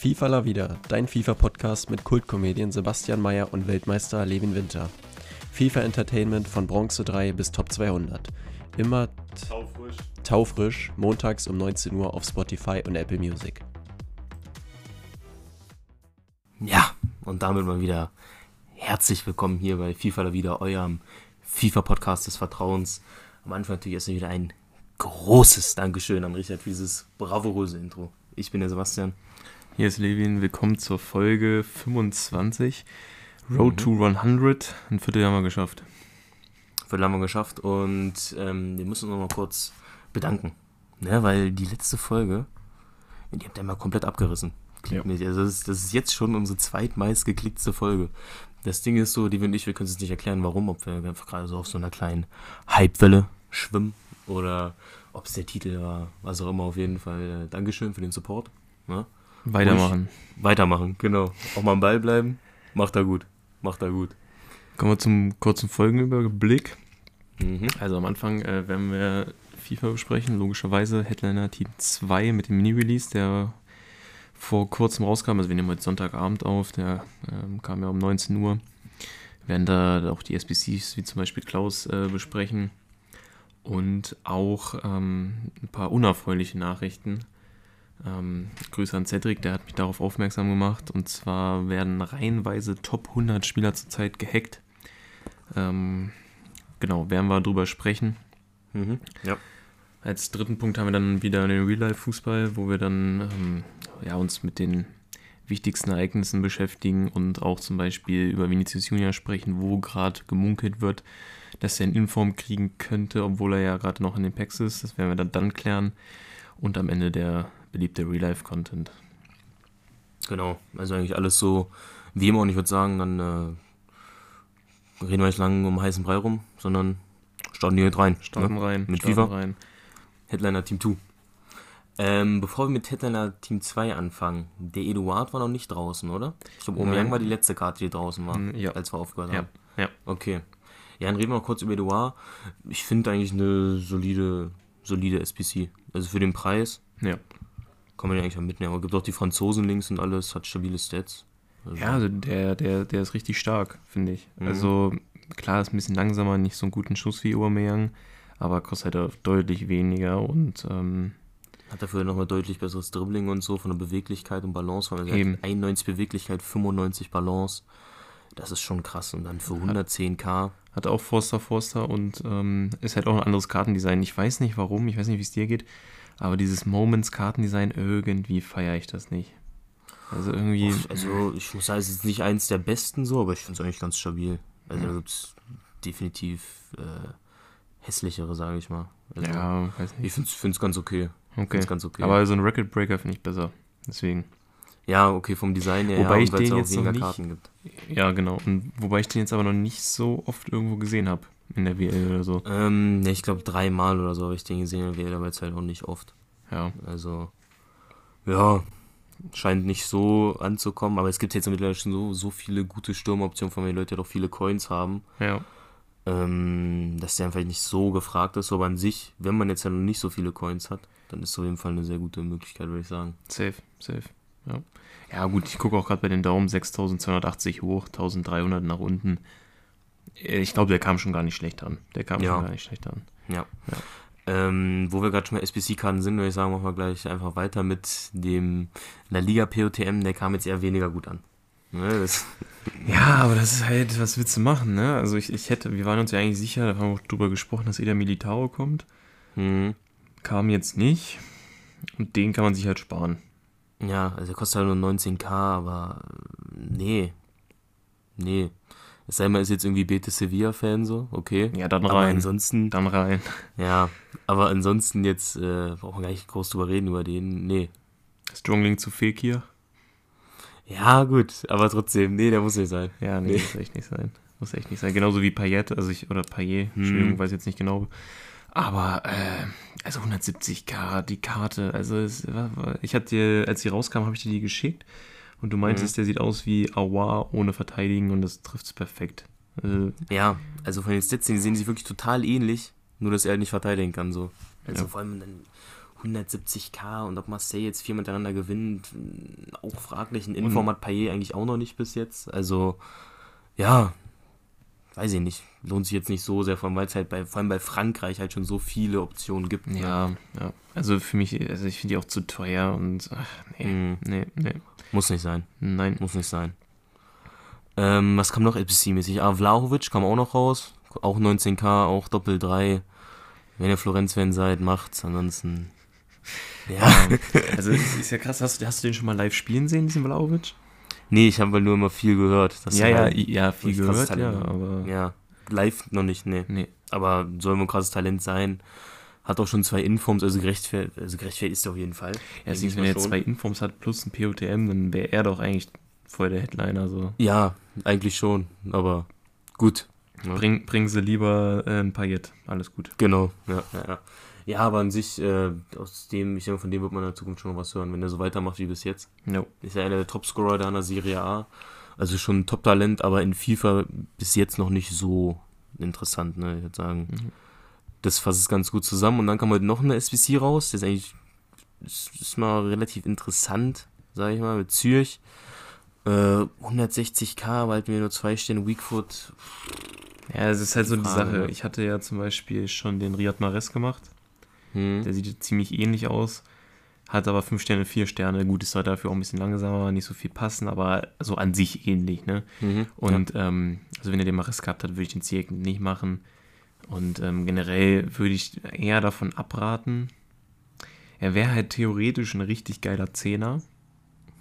FIFA La Vida, dein FIFA-Podcast mit Kultkomedien Sebastian Mayer und Weltmeister Levin Winter. FIFA Entertainment von Bronze 3 bis Top 200. Immer Taufrisch. taufrisch, montags um 19 Uhr auf Spotify und Apple Music. Ja, und damit mal wieder herzlich willkommen hier bei FIFA La Vida, eurem FIFA-Podcast des Vertrauens. Am Anfang natürlich erstmal wieder ein großes Dankeschön an Richard für dieses bravouröse Intro. Ich bin der Sebastian. Hier ist Levin, willkommen zur Folge 25. Road to 100, ein Viertel haben wir geschafft. Viertel haben wir geschafft und ähm, wir müssen uns noch mal kurz bedanken. Ne, weil die letzte Folge, die habt ihr mal komplett abgerissen. Klickmäßig. Also das ist, das ist jetzt schon unsere zweitmeist geklicktste Folge. Das Ding ist so, die und ich, wir können es nicht erklären, warum, ob wir einfach gerade so auf so einer kleinen Hypewelle schwimmen oder ob es der Titel war, was auch immer, auf jeden Fall. Äh, Dankeschön für den Support. Ne? Weitermachen. Weitermachen, genau. Auch mal am Ball bleiben. Macht er gut. Macht er gut. Kommen wir zum kurzen Folgenüberblick. Mhm. Also am Anfang äh, werden wir FIFA besprechen, logischerweise Headliner Team 2 mit dem Mini-Release, der vor kurzem rauskam. Also wir nehmen heute Sonntagabend auf, der ähm, kam ja um 19 Uhr. Wir werden da auch die SBCs, wie zum Beispiel Klaus, äh, besprechen. Und auch ähm, ein paar unerfreuliche Nachrichten. Ähm, Grüße an Cedric, der hat mich darauf aufmerksam gemacht. Und zwar werden reihenweise Top 100 Spieler zurzeit gehackt. Ähm, genau, werden wir drüber sprechen. Mhm. Ja. Als dritten Punkt haben wir dann wieder den Real-Life-Fußball, wo wir dann ähm, ja, uns mit den wichtigsten Ereignissen beschäftigen und auch zum Beispiel über Vinicius Junior sprechen, wo gerade gemunkelt wird, dass er eine Inform kriegen könnte, obwohl er ja gerade noch in den Packs ist. Das werden wir dann, dann klären. Und am Ende der beliebte Real-Life-Content. Genau, also eigentlich alles so wie immer und ich würde sagen, dann äh, reden wir nicht lange um heißen Brei rum, sondern starten direkt rein. Starten ne? rein. Mit starten FIFA? rein. Headliner Team 2. Ähm, bevor wir mit Headliner Team 2 anfangen, der Eduard war noch nicht draußen, oder? Ich glaube, Nein. war die letzte Karte, die draußen war, Mm, ja. als wir aufgehört Ja, haben. ja. Okay. Ja, dann reden wir mal kurz über Eduard. Ich finde eigentlich eine solide, solide SPC. Also für den Preis Ja. Kann man ja eigentlich mitnehmen. Aber gibt auch die Franzosen links und alles, hat stabile Stats. Also, Ja, also der, der, der ist richtig stark, finde ich. Mhm. Also klar, ist ein bisschen langsamer, nicht so einen guten Schuss wie Aubameyang, aber kostet halt auch deutlich weniger und ähm, Hat dafür nochmal deutlich besseres Dribbling und so von der Beweglichkeit und Balance. Weil er Eben. hat 91 Beweglichkeit, 95 Balance. Das ist schon krass. Und dann für 110k. hat auch Forster Forster und ähm, ist halt auch ein anderes Kartendesign. Ich weiß nicht warum, ich weiß nicht, wie es dir geht, aber dieses Moments Kartendesign, irgendwie feiere ich das nicht. Also irgendwie, Also ich muss sagen, es ist nicht eins der besten so, aber ich finde es eigentlich ganz stabil. Also da gibt es definitiv äh, hässlichere, sage ich mal. Also, ja, weiß Ich nicht. finde es ganz okay. Okay. ganz okay. Aber so ein Record Breaker finde ich besser. Deswegen. Ja, okay, vom Design her, Wobei ja, ich den jetzt noch nicht- Karten gibt. Ja, genau. Und wobei ich den jetzt aber noch nicht so oft irgendwo gesehen habe in der WL oder so. Ähm, ne, ich glaube dreimal oder so habe ich den gesehen, wäre aber jetzt halt auch nicht oft. Ja. Also, ja, scheint nicht so anzukommen, aber es gibt jetzt mittlerweile schon so, so viele gute Sturmoptionen, von denen die Leute ja doch viele Coins haben, Ja. ähm, dass der einfach nicht so gefragt ist. Aber an sich, wenn man jetzt ja noch nicht so viele Coins hat, dann ist es auf jeden Fall eine sehr gute Möglichkeit, würde ich sagen. Safe, safe. Ja, ja gut, ich gucke auch gerade bei den Daumen 6280 hoch, 1300 nach unten. Ich glaube, der kam schon gar nicht schlecht an. Der kam Ja. schon gar nicht schlecht an. Ja. Ja. Ähm, wo wir gerade schon bei SBC-Karten sind, würde ich sagen, machen wir gleich einfach weiter mit dem La Liga POTM. Der kam jetzt eher weniger gut an. Ne, Ja, aber das ist halt, was willst du machen, ne? Also ich, ich hätte, wir waren uns ja eigentlich sicher, da haben wir auch drüber gesprochen, dass Eder Militao kommt. hm. Kam jetzt nicht. Und den kann man sich halt sparen. Ja, also er kostet halt nur 19k, aber äh, nee. Nee. Es sei mal, ist jetzt irgendwie Betis Sevilla-Fan so, okay. Ja, dann Aber rein. ansonsten, Dann rein. ja, aber ansonsten jetzt, äh, brauchen wir gar nicht groß drüber reden über den, nee. Strongling zu Fekir. Ja, gut, aber trotzdem, nee, der muss nicht sein. Ja, nee, Nee. muss echt nicht sein. Muss echt nicht sein. Genauso wie Payet, also ich, oder Payet, Hm. Entschuldigung, weiß jetzt nicht genau. Aber, äh, also 170k, die Karte, also es, ich hatte dir, als sie rauskam, habe ich dir die geschickt und du meintest, der sieht aus wie Awa ohne Verteidigen und das trifft es perfekt. Also, Ja, also von den Stats, die sehen sich wirklich total ähnlich, nur dass er halt nicht verteidigen kann, so. Also Ja. vor allem dann 170k und ob Marseille jetzt vier miteinander gewinnt, auch fraglich. Ein Inform hat Payet eigentlich auch noch nicht bis jetzt. Also, ja, weiß ich nicht. Lohnt sich jetzt nicht so sehr, vor allem weil es halt bei, vor allem bei Frankreich halt schon so viele Optionen gibt. Ja, ja. Also für mich, also ich finde die auch zu teuer und ach, nee, Mhm. nee, nee. Muss nicht sein. Nein. Muss nicht sein. Ähm, was kam noch SBC-mäßig? Ah, Vlahovic kam auch noch raus. Auch 19k, auch Doppel 3. Wenn ihr Florenz-Fan seid, macht's. Ansonsten. Ja. Also es ist ja krass, hast, du- hast du den schon mal live spielen sehen, diesen Vlaovic? nee, ich habe nur immer viel gehört. Ja, ja, halt ja, viel gehört, ja, Talent hat. aber Ja, live noch nicht, nee. nee. Aber soll ein krasses Talent sein. Hat auch schon zwei Informs, also gerechtfertigt, also gerechtfertigt ist er auf jeden Fall. Ja, ich wenn er jetzt zwei Informs hat plus ein POTM, dann wäre er doch eigentlich voll der Headliner. So. Ja, eigentlich schon, aber gut. Ja. Bring, bringen sie lieber äh, ein Paillette, alles gut. Genau, ja, ja, ja. Ja, aber an sich, äh, aus dem, ich denke, von dem wird man in der Zukunft schon noch was hören, wenn er so weitermacht wie bis jetzt. No. Ist ja einer der Topscorer da in der Serie A. Also schon ein Top-Talent, aber in FIFA bis jetzt noch nicht so interessant, ne? Ich würde sagen. Mhm. Das fasst es ganz gut zusammen. Und dann kam heute noch eine SBC raus. Das ist eigentlich ist, ist mal relativ interessant, sage ich mal, mit Zürich. Äh, 160k, aber halt mir nur zwei Sterne. Weakfoot. Ja, es ist halt so die Sache. ne? Ich hatte ja zum Beispiel schon den Riyad Mahrez gemacht. Hm. Der sieht ziemlich ähnlich aus. Hat aber 5 Sterne, 4 Sterne. Gut, ist halt dafür auch ein bisschen langsamer, nicht so viel passen, aber so an sich ähnlich, ne? Mhm. Und ähm, also wenn er den Maris gehabt hat, würde ich den Zirkel nicht machen. Und ähm, generell würde ich eher davon abraten. Er wäre halt theoretisch ein richtig geiler Zehner,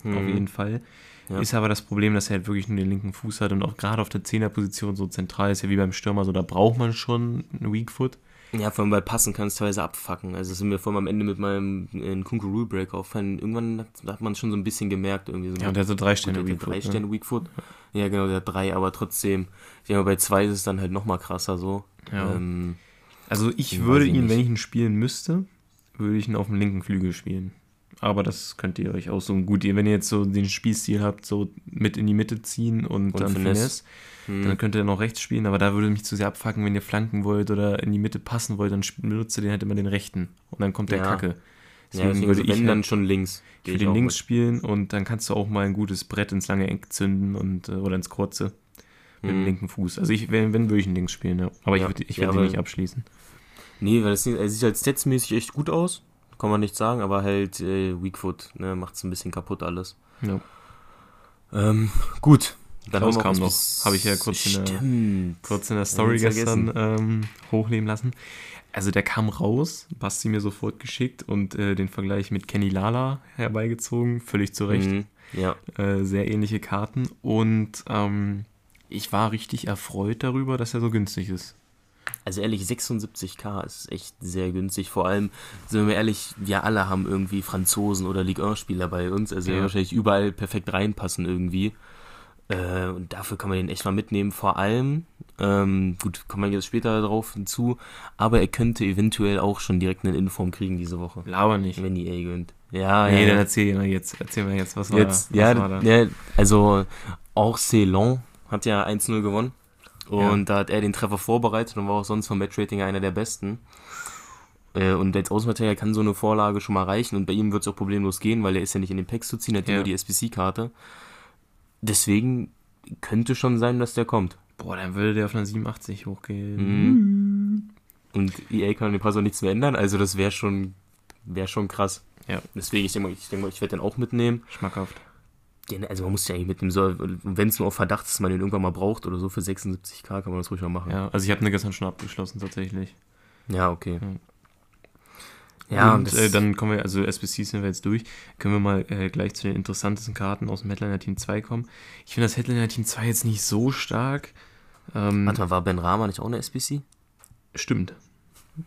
ja. auf Mhm. jeden Fall. Ja. Ist aber das Problem, dass er halt wirklich nur den linken Fuß hat und auch gerade auf der Zehnerposition so zentral ist ja wie beim Stürmer so, da braucht man schon einen Weak Foot. Ja, vor allem bei Passen kann es teilweise abfacken. Also, das ist mir vor allem am Ende mit meinem Kunku Rule Break auffallen. Irgendwann hat, hat man schon so ein bisschen gemerkt, irgendwie so. Ja, und der hat so drei Sterne Weak drei Foot. Ne? Sterne Weakfoot. Ja, genau, der hat drei, aber trotzdem, ich denke mal, bei zwei ist es dann halt nochmal krasser so. Ja. Ähm, Also ich würde ich ihn, nicht. wenn ich ihn spielen müsste, würde ich ihn auf dem linken Flügel spielen. Aber das könnt ihr euch aussuchen. Gut, ihr, wenn ihr jetzt so den Spielstil habt, so mit in die Mitte ziehen und, Und dann Finesse. Hm, dann könnt ihr noch rechts spielen, aber da würde mich zu sehr abfacken, wenn ihr flanken wollt oder in die Mitte passen wollt, dann benutzt ihr den halt immer den rechten und dann kommt der Ja. Kacke. ja, Deswegen deswegen würde so, ich wenn halt dann schon links. Für ich den auch links mit. spielen und dann kannst du auch mal ein gutes Brett ins lange Eck zünden und äh, oder ins kurze mit dem Hm. linken Fuß. Also ich, wenn, wenn würde ich ihn links spielen, ja. Aber ich Ja. würde ich Ja, würd ihn aber- nicht abschließen. Nee, weil er sieht halt statsmäßig echt gut aus. Kann man nicht sagen, aber halt äh, Weakfoot, ne, macht es ein bisschen kaputt alles. Ja. Ähm, gut. Dann Klaus kam noch. Habe ich ja kurz in der- kurz in der Story gestern ähm, hochleben lassen. Also der kam raus, Basti mir sofort geschickt und äh, den Vergleich mit Kenny Lala herbeigezogen, völlig zu Recht. Mhm. Ja. Äh, sehr ähnliche Karten und ähm, ich war richtig erfreut darüber, dass er so günstig ist. Also ehrlich, 76k ist echt sehr günstig. Vor allem, sind wir ehrlich, wir alle haben irgendwie Franzosen oder Ligue 1-Spieler bei uns. Also Ja. wahrscheinlich überall perfekt reinpassen irgendwie. Äh, und dafür kann man den echt mal mitnehmen. Vor allem, ähm, gut, kommen wir jetzt später darauf hinzu, aber er könnte eventuell auch schon direkt einen Inform kriegen diese Woche. Laber nicht. Wenn die EA gönnt. Ja, nee, ja. dann erzähl mal jetzt. Erzähl mal jetzt, was war, Jetzt, was ja, war da? ja, also auch Ceylon hat ja 1-0 gewonnen. Und da hat er den Treffer vorbereitet und war auch sonst vom Matchrating einer der besten. Äh, Und als Außenmaterial kann so eine Vorlage schon mal reichen und bei ihm wird es auch problemlos gehen, weil er ist ja nicht in den Packs zu ziehen, er hat ja Ja. nur die SPC-Karte. Deswegen könnte schon sein, dass der kommt. Boah, dann würde der auf eine 87 hochgehen. Mhm. Und EA kann an dem Preis auch nichts mehr ändern, also das wäre schon, wär schon krass. Ja. Deswegen, ich denke mal, ich, denk mal, ich werde den auch mitnehmen. Schmackhaft. Den- Also man muss ja eigentlich mit dem so, wenn es nur auf Verdacht ist, dass man den irgendwann mal braucht oder so für 76k, kann man das ruhig mal machen. Ja, also ich habe eine gestern schon abgeschlossen tatsächlich. Ja, okay. Ja. Ja, und das- äh, dann kommen wir, also SBCs sind wir jetzt durch, können wir mal äh, gleich zu den interessantesten Karten aus dem Headliner Team 2 kommen. Ich finde das Headliner Team 2 jetzt nicht so stark. Ähm, Warte mal, war Ben Rama nicht auch eine SBC? Stimmt.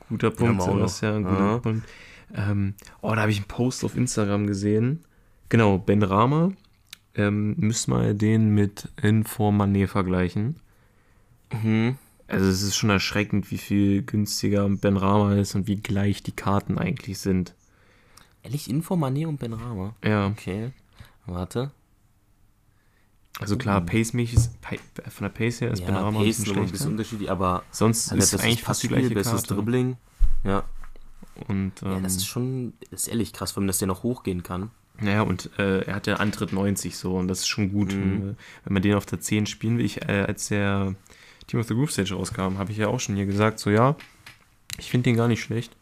Guter Den Punkt, wir auch noch. Sebastian, guter Ja. Punkt. Ähm, oh, da habe ich einen Post auf Instagram gesehen. Genau, Ben Rama. Ähm, müsst mal den mit Inform Mané vergleichen. Mhm. Also es ist schon erschreckend, wie viel günstiger Ben Rama ist und wie gleich die Karten eigentlich sind. Ehrlich, Info, Mané und Ben Rama? Ja, Okay. Warte. also klar, Pace-mäßig ist, von der Pace her ist Ben Rama ein Pace bisschen noch ein bisschen unterschiedlich, aber Sonst hat er ist besseres eigentlich fast die gleiche besseres Karte. Dribbling. Ja. Und, ja, das ähm, ist schon, ist ehrlich krass, vor allem, dass der noch hochgehen kann. Naja, und äh, er hat ja Antritt 90 so und das ist schon gut. Mhm. Wenn man den auf der 10 spielen will, ich, äh, als der Team of the Groove Stage rauskam, habe ich ja auch schon hier gesagt, so ja, ich finde den gar nicht schlecht.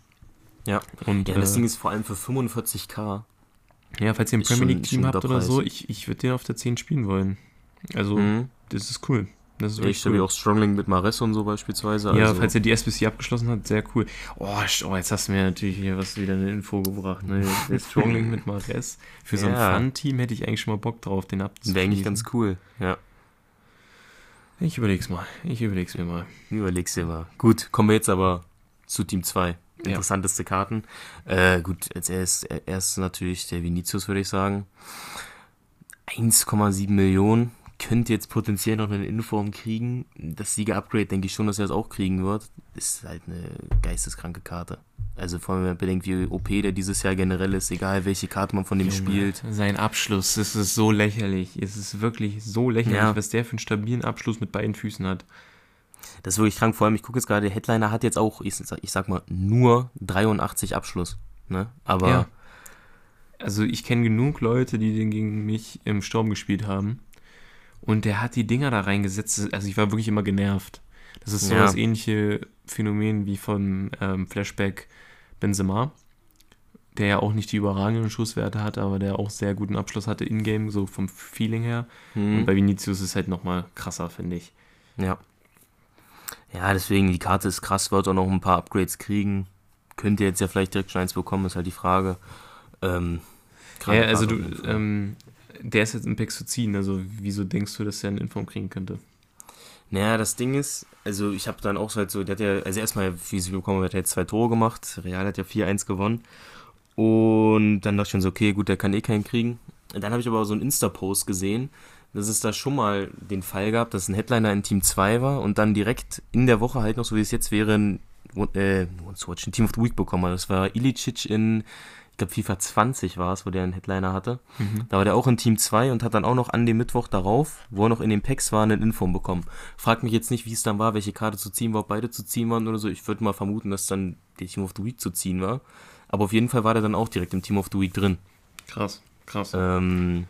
Ja. Und Ja, das äh, Ding ist vor allem für 45k. ja, falls ihr ein Premier League Team habt oder so, ich, ich würde den auf der 10 spielen wollen. Also, Mhm. das ist cool. Das ist Ja, ich stelle mir auch Strongling mit Mares und so beispielsweise. Ja, also, falls er die SBC abgeschlossen hat, sehr cool. Oh, oh, jetzt hast du mir natürlich hier was wieder eine Info gebracht. Ne? Der Strongling mit Mares. Für so ein Ja. Fun-Team hätte ich eigentlich schon mal Bock drauf, den abzuschließen. wäre eigentlich ganz cool. Ja, Ich überleg's mal. Ich überleg's mir mal. überleg's dir mal. Gut, kommen wir jetzt aber zu Team 2. Interessanteste Karten. Äh, gut, als erst, erst natürlich der Vinicius, würde ich sagen. 1,7 Millionen. Könnte jetzt potenziell noch eine Inform kriegen. Das Sieger-Upgrade denke ich schon, dass er das auch kriegen wird. Ist halt eine geisteskranke Karte. Also vor allem, wenn man bedenkt, wie OP der dieses Jahr generell ist, egal welche Karte man von dem spielt. Sein Abschluss, das ist so lächerlich. Es ist wirklich so lächerlich, Ja. was der für einen stabilen Abschluss mit beiden Füßen hat. Das ist wirklich krank. Vor allem, ich gucke jetzt gerade, der Headliner hat jetzt auch, ich, sag- ich sag mal, nur 83 Abschluss. Ne? Aber Ja. Also ich kenne genug Leute, die den gegen mich im Sturm gespielt haben. Und der hat die Dinger da reingesetzt. Also ich war wirklich immer genervt. Das ist so Ja. das ähnliche Phänomen wie von ähm, Flashback Benzema, der ja auch nicht die überragenden Schusswerte hatte, aber der auch sehr guten Abschluss hatte in-game, so vom Feeling her. Und hm, bei Vinicius ist es halt nochmal krasser, finde ich. ja. Ja, deswegen, die Karte ist krass, wird auch noch ein paar Upgrades kriegen. Könnt ihr jetzt ja vielleicht direkt schon eins bekommen, ist halt die Frage. Ähm, Ja, also du, ähm, der ist jetzt im Pack zu ziehen, also wieso denkst du, dass er einen Inform kriegen könnte? Naja, das Ding ist, also ich habe dann auch so halt so, der hat ja, also erstmal, wie sie bekommen, hat er jetzt zwei Tore gemacht. Real hat ja 4-1 gewonnen. Und dann dachte ich schon so, okay, gut, der kann eh keinen kriegen. Dann habe ich aber so einen Insta-Post gesehen, dass es da schon mal den Fall gab, dass ein Headliner in Team 2 war und dann direkt in der Woche halt noch, so wie es jetzt wäre, ein, äh, Team of the Week bekommen hat. Das war Ilicic in, glaube, FIFA 20 war es, wo der einen Headliner hatte. Da war der auch in Team 2 und hat dann auch noch an dem Mittwoch darauf, wo er noch in den Packs war, einen Inform bekommen. Frag mich jetzt nicht, wie es dann war, welche Karte zu ziehen war, ob beide zu ziehen waren oder so. Ich würde mal vermuten, dass dann der Team of the Week zu ziehen war. Aber auf jeden Fall war der dann auch direkt im Team of the Week drin. Krass, krass. Ähm,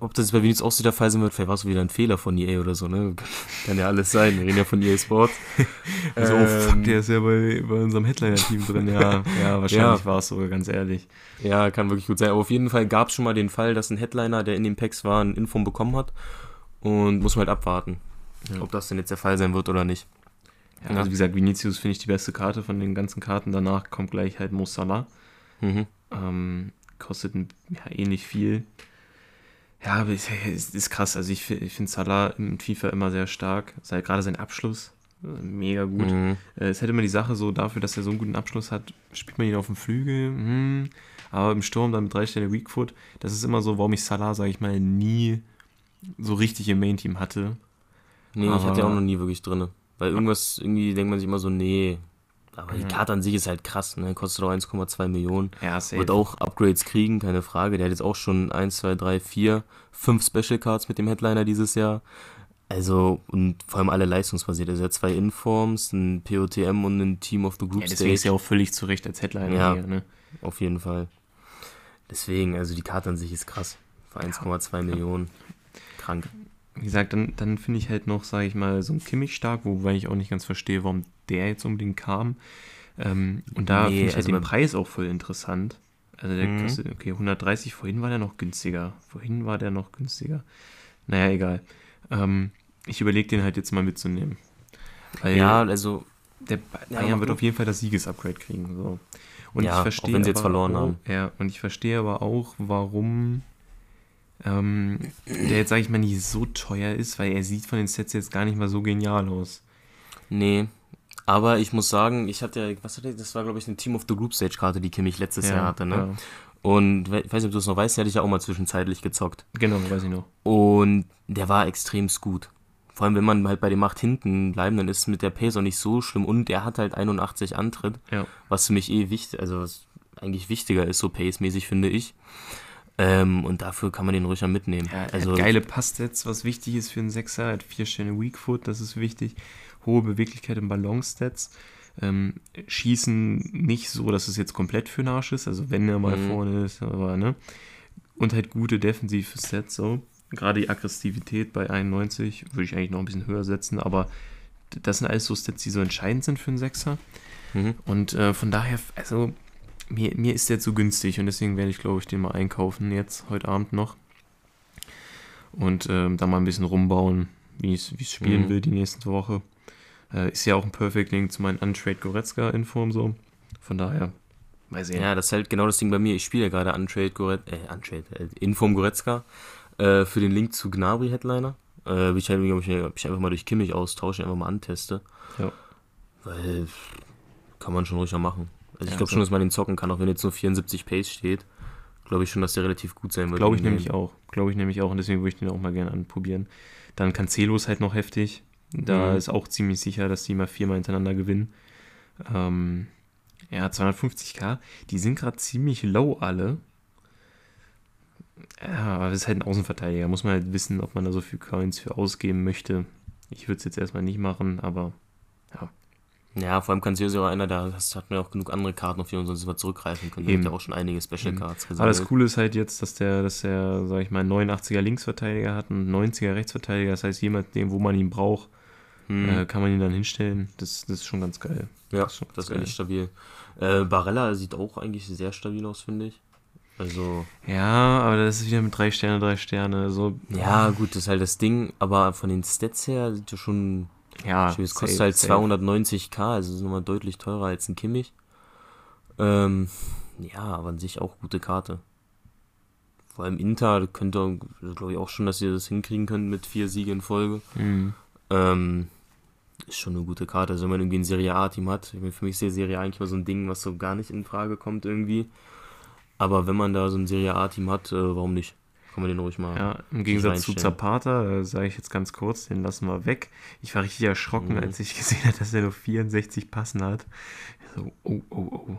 ob das bei Venus auch so der Fall sein wird, vielleicht war es wieder ein Fehler von EA oder so, ne? Kann ja alles sein. Wir reden ja von EA Sports. Also, oh fuck, Ähm, der ist ja bei, bei unserem Headliner-Team drin. Ja, ja wahrscheinlich Ja. war es sogar, ganz ehrlich. Ja, kann wirklich gut sein. Aber auf jeden Fall gab es schon mal den Fall, dass ein Headliner, der in den Packs war, ein Inform bekommen hat. Und muss man halt abwarten, Ja. ob das denn jetzt der Fall sein wird oder nicht. Ja, also wie gesagt, Vinicius finde ich die beste Karte von den ganzen Karten. Danach kommt gleich halt Mo Salah. Mhm. Ähm, kostet ja, ähnlich viel. Ja, aber ist, ist krass. Also ich, ich finde Salah in FIFA immer sehr stark. Sei- Gerade sein Abschluss, äh, mega gut. Mhm. Äh, Es hätte immer die Sache so, dafür, dass er so einen guten Abschluss hat, spielt man ihn auf dem Flügel, hm, aber im Sturm dann mit drei Sterne Weakfoot. Das ist immer so, warum ich Salah, sage ich mal, nie so richtig im Main-Team hatte. Nee, ich hatte Aber- ja auch noch nie wirklich drin. Weil irgendwas, irgendwie denkt man sich immer so, nee. Aber die Ja. Karte an sich ist halt krass, ne? Kostet auch 1,2 Millionen. Ja, safe. Wird auch Upgrades kriegen, keine Frage. Der hat jetzt auch schon 1, 2, 3, 4, 5 Special Cards mit dem Headliner dieses Jahr. Also, und vor allem alle leistungsbasiert. Also er hat zwei Informs, ein POTM und ein Team of the Group ja, deswegen ist Stage. er auch völlig zu Recht als Headliner Ja. hier, ne? Auf jeden Fall. Deswegen, also die Karte an sich ist krass. Für 1,2 Millionen. Krank. Wie gesagt, dann, dann finde ich halt noch, sage ich mal, so ein Kimmich stark, wobei ich auch nicht ganz verstehe, warum der jetzt unbedingt kam. Ähm, und da Nee, finde ich halt also den Preis auch voll interessant. Also der Mhm. kostet, okay, 130, vorhin war der noch günstiger. Vorhin war der noch günstiger. Naja, egal. Ähm, ich überlege den halt jetzt mal mitzunehmen. Weil Ja, also, der Ja, Bayern mach wird auf jeden Fall das Siegesupgrade kriegen. So. Und Ja, ich auch verstehe wenn sie jetzt aber verloren auch, haben. Ja, und ich verstehe aber auch, warum ähm, der jetzt, sage ich mal, nicht so teuer ist, weil er sieht von den Sets jetzt gar nicht mal so genial aus. nee. Aber ich muss sagen, ich hatte, was hatte ich, das war glaube ich eine Team of the Group Stage Karte, die Kimmich letztes Jahr hatte, ne? Ja. Und ich weiß nicht, ob du es noch weißt, die hatte ich ja auch mal zwischenzeitlich gezockt. Genau, weiß ich noch. Und der war extremst gut. Vor allem, wenn man halt bei dem Macht hinten bleiben, dann ist mit der Pace auch nicht so schlimm. Und er hat halt 81 Antritt, Ja. was für mich eh wichtig, also was eigentlich wichtiger ist, so Pace-mäßig, finde ich. Ähm, und dafür kann man den ruhig mitnehmen. Ja, also, geile Passsets, was wichtig ist für einen Sechser. Er hat vier Sterne Weakfoot, das ist wichtig. Hohe Beweglichkeit im Ballonstats. Ähm, schießen nicht so, dass es jetzt komplett für den Arsch ist, also wenn er mal Mhm. vorne ist, aber ne. Und halt gute defensive Sets so. Gerade die Aggressivität bei 91 würde ich eigentlich noch ein bisschen höher setzen, aber das sind alles so Stats, die so entscheidend sind für einen Sechser. Mhm. Und äh, von daher, also mir, mir ist der zu günstig und deswegen werde ich, glaube ich, den mal einkaufen jetzt, heute Abend noch. Und ähm, da mal ein bisschen rumbauen, wie ich es spielen Mhm. will die nächste Woche. Äh, ist ja auch ein Perfect Link zu meinem Untrade Goretzka-Info und so. Von daher, mal sehen. Ja, das ist halt genau das Ding bei mir. Ich spiele ja gerade Untrade, Goret äh, Untrade, äh, Inform Goretzka äh, für den Link zu Gnabry Headliner. Äh, ich, halt, ob ich, ob ich einfach mal durch Kimmich austausche, einfach mal anteste. Ja. Weil kann man schon ruhig machen. Also ich glaube schon, dass man den zocken kann, auch wenn jetzt nur 74 Pace steht. Glaube ich schon, dass der relativ gut sein wird. Glaube ich nämlich auch. Glaube ich nämlich auch und deswegen würde ich den auch mal gerne anprobieren. Dann Cancelo ist halt noch heftig. Da Mhm. ist auch ziemlich sicher, dass die mal viermal hintereinander gewinnen. Ähm, ja, 250k. Die sind gerade ziemlich low alle. Ja, aber das ist halt ein Außenverteidiger. Muss man halt wissen, ob man da so viel Coins für ausgeben möchte. Ich würde es jetzt erstmal nicht machen, aber Ja, vor allem kann ja auch einer, da hat man ja auch genug andere Karten, auf die man sonst mal zurückgreifen können. Eben. hat ja auch schon einige Special. Cards Aber das. Coole ist halt jetzt, dass der, dass der, sag ich mal, 89er Linksverteidiger hat und 90er Rechtsverteidiger. Das heißt, jemand, dem, wo man ihn braucht, Hm. äh, kann man ihn dann hinstellen. Das, das ist schon ganz geil. Ja, Das ist schon das ist echt stabil. Äh, Barella sieht auch eigentlich sehr stabil aus, finde ich. Also, Ja, aber das ist wieder mit drei Sterne, drei Sterne. So, ja, gut, das ist halt das Ding, aber von den Stats her sieht er schon. Ja, es kostet halt safe. 290k, also ist nochmal deutlich teurer als ein Kimmich. Ähm, ja, aber an sich auch gute Karte. Vor allem Inter könnte, glaube ich, auch schon, dass ihr das hinkriegen könnt mit vier Siegen in Folge. Mhm. Ähm, ist schon eine gute Karte. Also wenn man irgendwie ein Serie A-Team hat, ich meine, für mich ist die Serie A eigentlich mal so ein Ding, was so gar nicht in Frage kommt irgendwie. Aber wenn man da so ein Serie A-Team hat, äh, warum nicht? Kann man den ruhig mal. Ja, im Gegensatz zu. Zapata, äh, sage ich jetzt ganz kurz, den lassen wir weg. Ich war richtig erschrocken, Mhm. als ich gesehen habe, dass er nur 64 Passen hat. So, oh, oh, oh.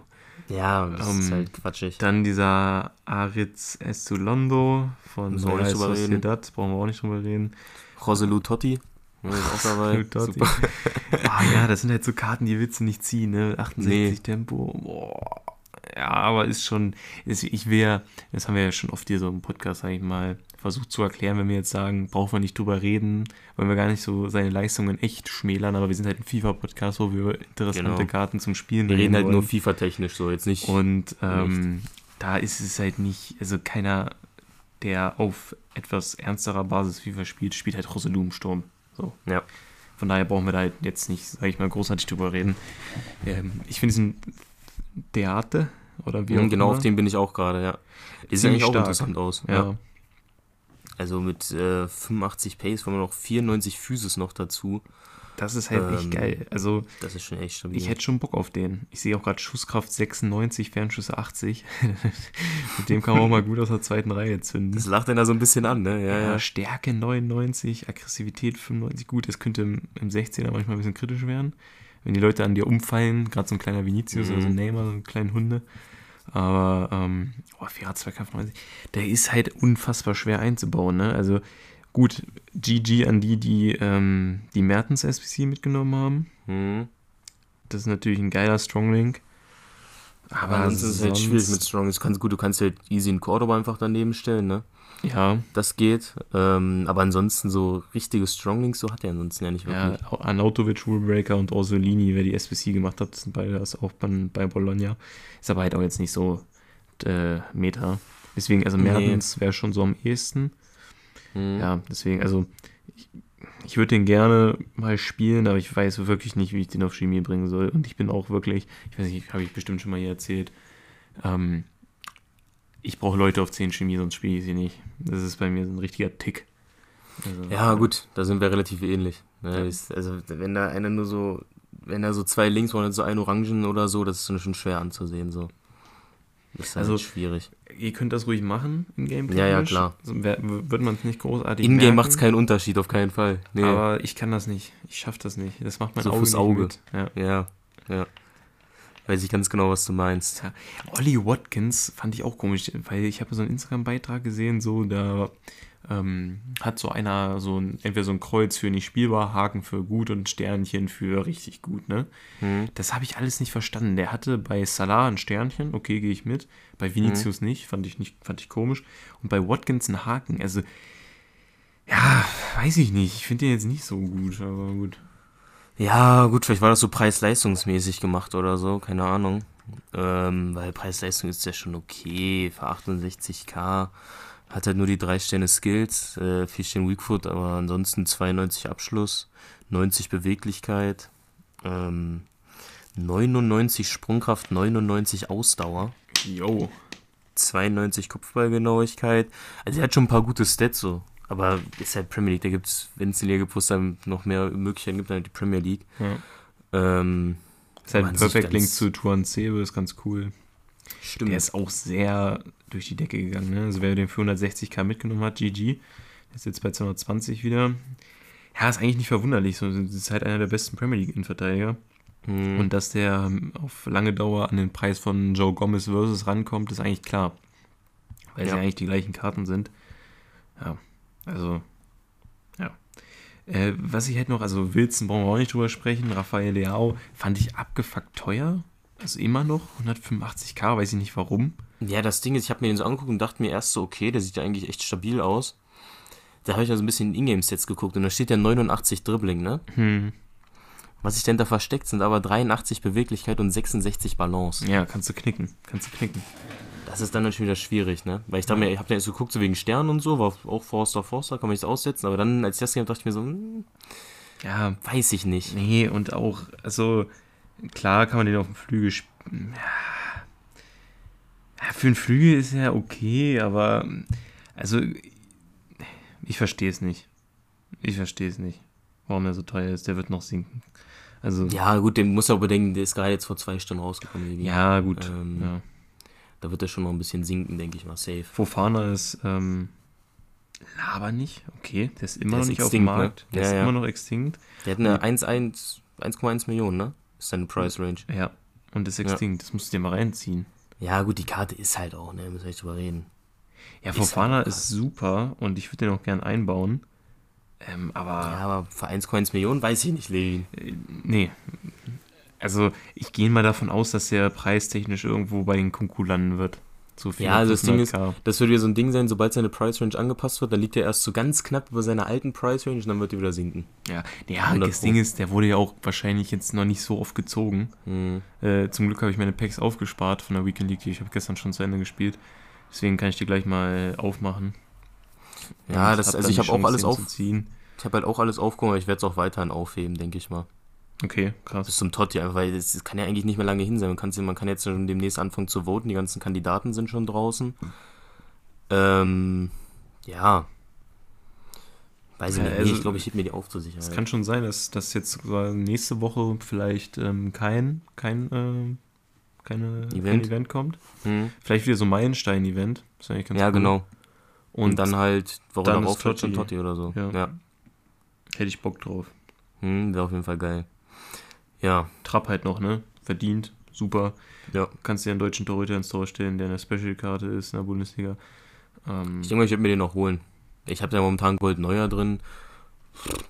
Ja, das ist Ähm, halt quatschig. Dann dieser Aritz Estulondo von nicht Real. Sociedad, brauchen wir auch nicht drüber reden. Joselu Totti. Ja, auch dabei. Totti. Super. Ah ja, das sind halt so Karten, die willst du nicht ziehen, ne? 68 Nee. Tempo. Boah. Ja, aber ist schon, ist, ich will ja, das haben wir ja schon oft hier so im Podcast, sag ich mal, versucht zu erklären, wenn wir jetzt sagen, brauchen wir nicht drüber reden, wollen wir gar nicht so seine Leistungen echt schmälern, aber wir sind halt ein FIFA-Podcast, wo wir über interessante Genau. Karten zum Spielen Wir reden halt nur wollen. FIFA-technisch so, jetzt nicht. Und ähm, da ist es halt nicht, also keiner, der auf etwas ernsterer Basis FIFA spielt, spielt halt Rosalou im Sturm. So. Ja. Von daher brauchen wir da halt jetzt nicht, sag ich mal, großartig drüber reden. Ähm, ich finde es ein Theater oder wie Mhm, genau immer. auf dem bin ich auch gerade, ja. Ziemlich eigentlich auch interessant aus. Ja. Also mit äh, 85 Pace, vor allem noch 94 Physis noch dazu. Das ist halt echt Ähm, geil. Also Das ist schon echt stabil. ich hätte schon Bock auf den. Ich sehe auch gerade Schusskraft 96, Fernschüsse 80. Mit dem kann man auch mal gut aus der zweiten Reihe zünden. das lacht einer so ein bisschen an, ne? Ja, Ja, ja. Stärke 99, Aggressivität 95. Gut, das könnte im, im 16er manchmal ein bisschen kritisch werden. Wenn die Leute an dir umfallen, gerade so ein kleiner Vinicius Mhm. oder so ein Neymar, so einen kleinen Hunde. Aber, ähm, oh, Zweikampf 90, der ist halt unfassbar schwer einzubauen, ne? Also, gut, GG an die, die ähm, die Mertens SPC mitgenommen haben. Mhm. Das ist natürlich ein geiler Stronglink. Aber ansonsten ist es halt schwierig mit Strong. Das kannst, gut, du kannst halt easy in Cordoba einfach daneben stellen, ne? Ja, Das geht. Ähm, aber ansonsten so richtige Stronglinks, so hat er ansonsten ja nicht Ja, wirklich. Arnautovic, Rulebreaker und Orsolini, wer die SBC gemacht hat, sind beide das auch bei, bei Bologna. Ist aber halt auch jetzt nicht so äh, Meta. Deswegen, also Nee. Mertens wäre schon so am ehesten. Mhm. Ja, deswegen, also ich, ich würde den gerne mal spielen, aber ich weiß wirklich nicht, wie ich den auf Chemie bringen soll. Und ich bin auch wirklich, ich weiß nicht, habe ich bestimmt schon mal hier erzählt, ähm, ich brauche Leute auf 10 Chemie, sonst spiele ich sie nicht. Das ist bei mir so ein richtiger Tick. Also, Ja, gut, da sind wir relativ ähnlich. Ne? Ja. Also, wenn da einer nur so, wenn da so zwei links und so ein Orangen oder so, das ist schon schwer anzusehen, so. Das ist halt Also, schwierig. Ihr könnt das ruhig machen, in-game. Ja, ja, klar. So, wär- Wird man es nicht großartig In-game macht es keinen Unterschied, auf keinen Fall. Nee. Aber ich kann das nicht. Ich schaffe das nicht. Das macht mein So Auge fürs nicht Auge. mit. Ja. ja, ja. Weiß ich ganz genau, was du meinst. Ollie Watkins fand ich auch komisch, weil ich habe so einen Instagram-Beitrag gesehen, so da ähm, hat so einer so ein, entweder so ein Kreuz für nicht spielbar, Haken für gut und Sternchen für richtig gut, ne? Hm. Das habe ich alles nicht verstanden. Der hatte bei Salah ein Sternchen, okay, gehe ich mit. Bei Vinicius nicht, fand ich nicht, fand ich komisch. Und bei Watkins ein Haken. Also, ja, weiß ich nicht. Ich finde den jetzt nicht so gut, aber gut. Ja, gut, vielleicht war das so preis-leistungsmäßig gemacht oder so, keine Ahnung. Ähm, weil Preis-Leistung ist ja schon okay, für 68k. Hat halt nur die drei Sterne Skills, äh, 4 Sterne Weakfoot, aber ansonsten 92 Abschluss, 90 Beweglichkeit, ähm, 99 Sprungkraft, 99 Ausdauer, Jo. 92 Kopfballgenauigkeit. Also er hat schon ein paar gute Stats so. Aber ist halt Premier League, da gibt es, wenn es in die Liga Plus dann noch mehr Möglichkeiten gibt, dann halt die Premier League. Ja. Ähm, Ist halt ein Perfect Link zu Tuan Sebe, ist ganz cool. stimmt. Der ist auch sehr durch die Decke gegangen. Ne? Also wer den für 160k mitgenommen hat, GG, der ist jetzt bei 220 wieder. Ja, ist eigentlich nicht verwunderlich. So, das ist halt einer der besten Premier League Innenverteidiger. Hm. Und dass der ähm, auf lange Dauer an den Preis von Joe Gomez versus rankommt, ist eigentlich klar. Weil es Ja. ja eigentlich die gleichen Karten sind. Ja, also, ja. Äh, was ich halt noch, also Wilson brauchen wir auch nicht drüber sprechen. Rafael Leao fand ich abgefuckt teuer. Also immer noch 185k, weiß ich nicht warum. Ja, das Ding ist, ich habe mir den so angeguckt und dachte mir erst so, okay, der sieht ja eigentlich echt stabil aus. Da habe ich also ein bisschen in Ingame-Sets geguckt und da steht ja 89 Dribbling, ne? Hm. Was sich denn da versteckt, sind aber 83 Beweglichkeit und 66 Balance. Ja, kannst du knicken. Kannst du knicken. Das ist dann natürlich wieder schwierig, ne? Weil ich dachte mir, ich habe ja erst geguckt, so wegen Sternen und so, war auch Forster, Forster, kann man nicht aussetzen, aber dann, als ich das gesehen habe, dachte ich mir so, hm, Ja, weiß ich nicht. nee, und auch, also, klar kann man den auf dem Flügel spielen. Ja. für einen Flügel ist er okay, aber, also, ich verstehe es nicht. Ich verstehe es nicht, warum er so teuer ist. Der wird noch sinken. Also, Ja, gut, den muss er aber bedenken, der ist gerade jetzt vor zwei Stunden rausgekommen. irgendwie. ja gut. Ähm, ja. Da wird er schon noch ein bisschen sinken, denke ich mal, safe. Fofana ist ähm, Laber nicht, okay, der ist immer Der noch ist nicht auf dem extinct, ne? Markt, der Ja, ist ja. immer noch extinct. Der hat eine 1,1 1,1 Millionen, ne? Ist seine Price Range. Ja, und ist extinct, das musst du dir mal reinziehen. Ja, gut, die Karte ist halt auch, ne? Müssen wir nicht drüber reden. Ja, Fofana halt ist super und ich würde den auch gern einbauen. Ähm, aber Ja, aber für 1,1 Millionen weiß ich nicht, Levin. äh, nee. Also ich gehe mal davon aus, dass der preistechnisch irgendwo bei den Kunku landen wird. So viel Ja, also das Ding ist, 500k. das wird wieder so ein Ding sein, sobald seine Price Range angepasst wird, dann liegt er erst so ganz knapp über seiner alten Price Range und dann wird er wieder sinken. Ja, ja 100 das. Ding ist, der wurde ja auch wahrscheinlich jetzt noch nicht so oft gezogen. Hm. Äh, zum Glück habe ich meine Packs aufgespart von der Weekend League. Ich habe gestern schon zu Ende gespielt. Deswegen kann ich die gleich mal aufmachen. Ja, Und das, hab also ich die habe auch alles auf. zu. Ich habe halt auch alles aufgehoben, aber ich werde es auch weiterhin aufheben, denke ich mal. Okay, krass. Bis zum Totti, einfach, weil es kann ja eigentlich nicht mehr lange hin sein. Man, kann's- man kann jetzt schon demnächst anfangen zu voten, die ganzen Kandidaten sind schon draußen. Ähm, ja. Weiß ich Ja, nicht. Also- ich glaube, ich heb mir die auf zur Sicherheit. Es kann schon sein, dass, dass jetzt nächste Woche vielleicht ähm, kein, kein, ähm, keine, kein Event? Event kommt. hm? Vielleicht wieder so ein Meilenstein-Event. Ja, cool. genau. Und, Und, dann halt, Woche dann darauf Totti. Totti oder so. Ja. Ja. hätte ich Bock drauf. Hm, Wäre auf jeden Fall geil. Ja, Trapp halt noch, ne? Verdient. Super. ja. Kannst dir einen deutschen Torhüter ins Tor stellen, der eine Special-Karte ist in der Bundesliga. Ähm, Ich denke mal, ich werde mir den noch holen. Ich habe ja momentan Gold Neuer drin.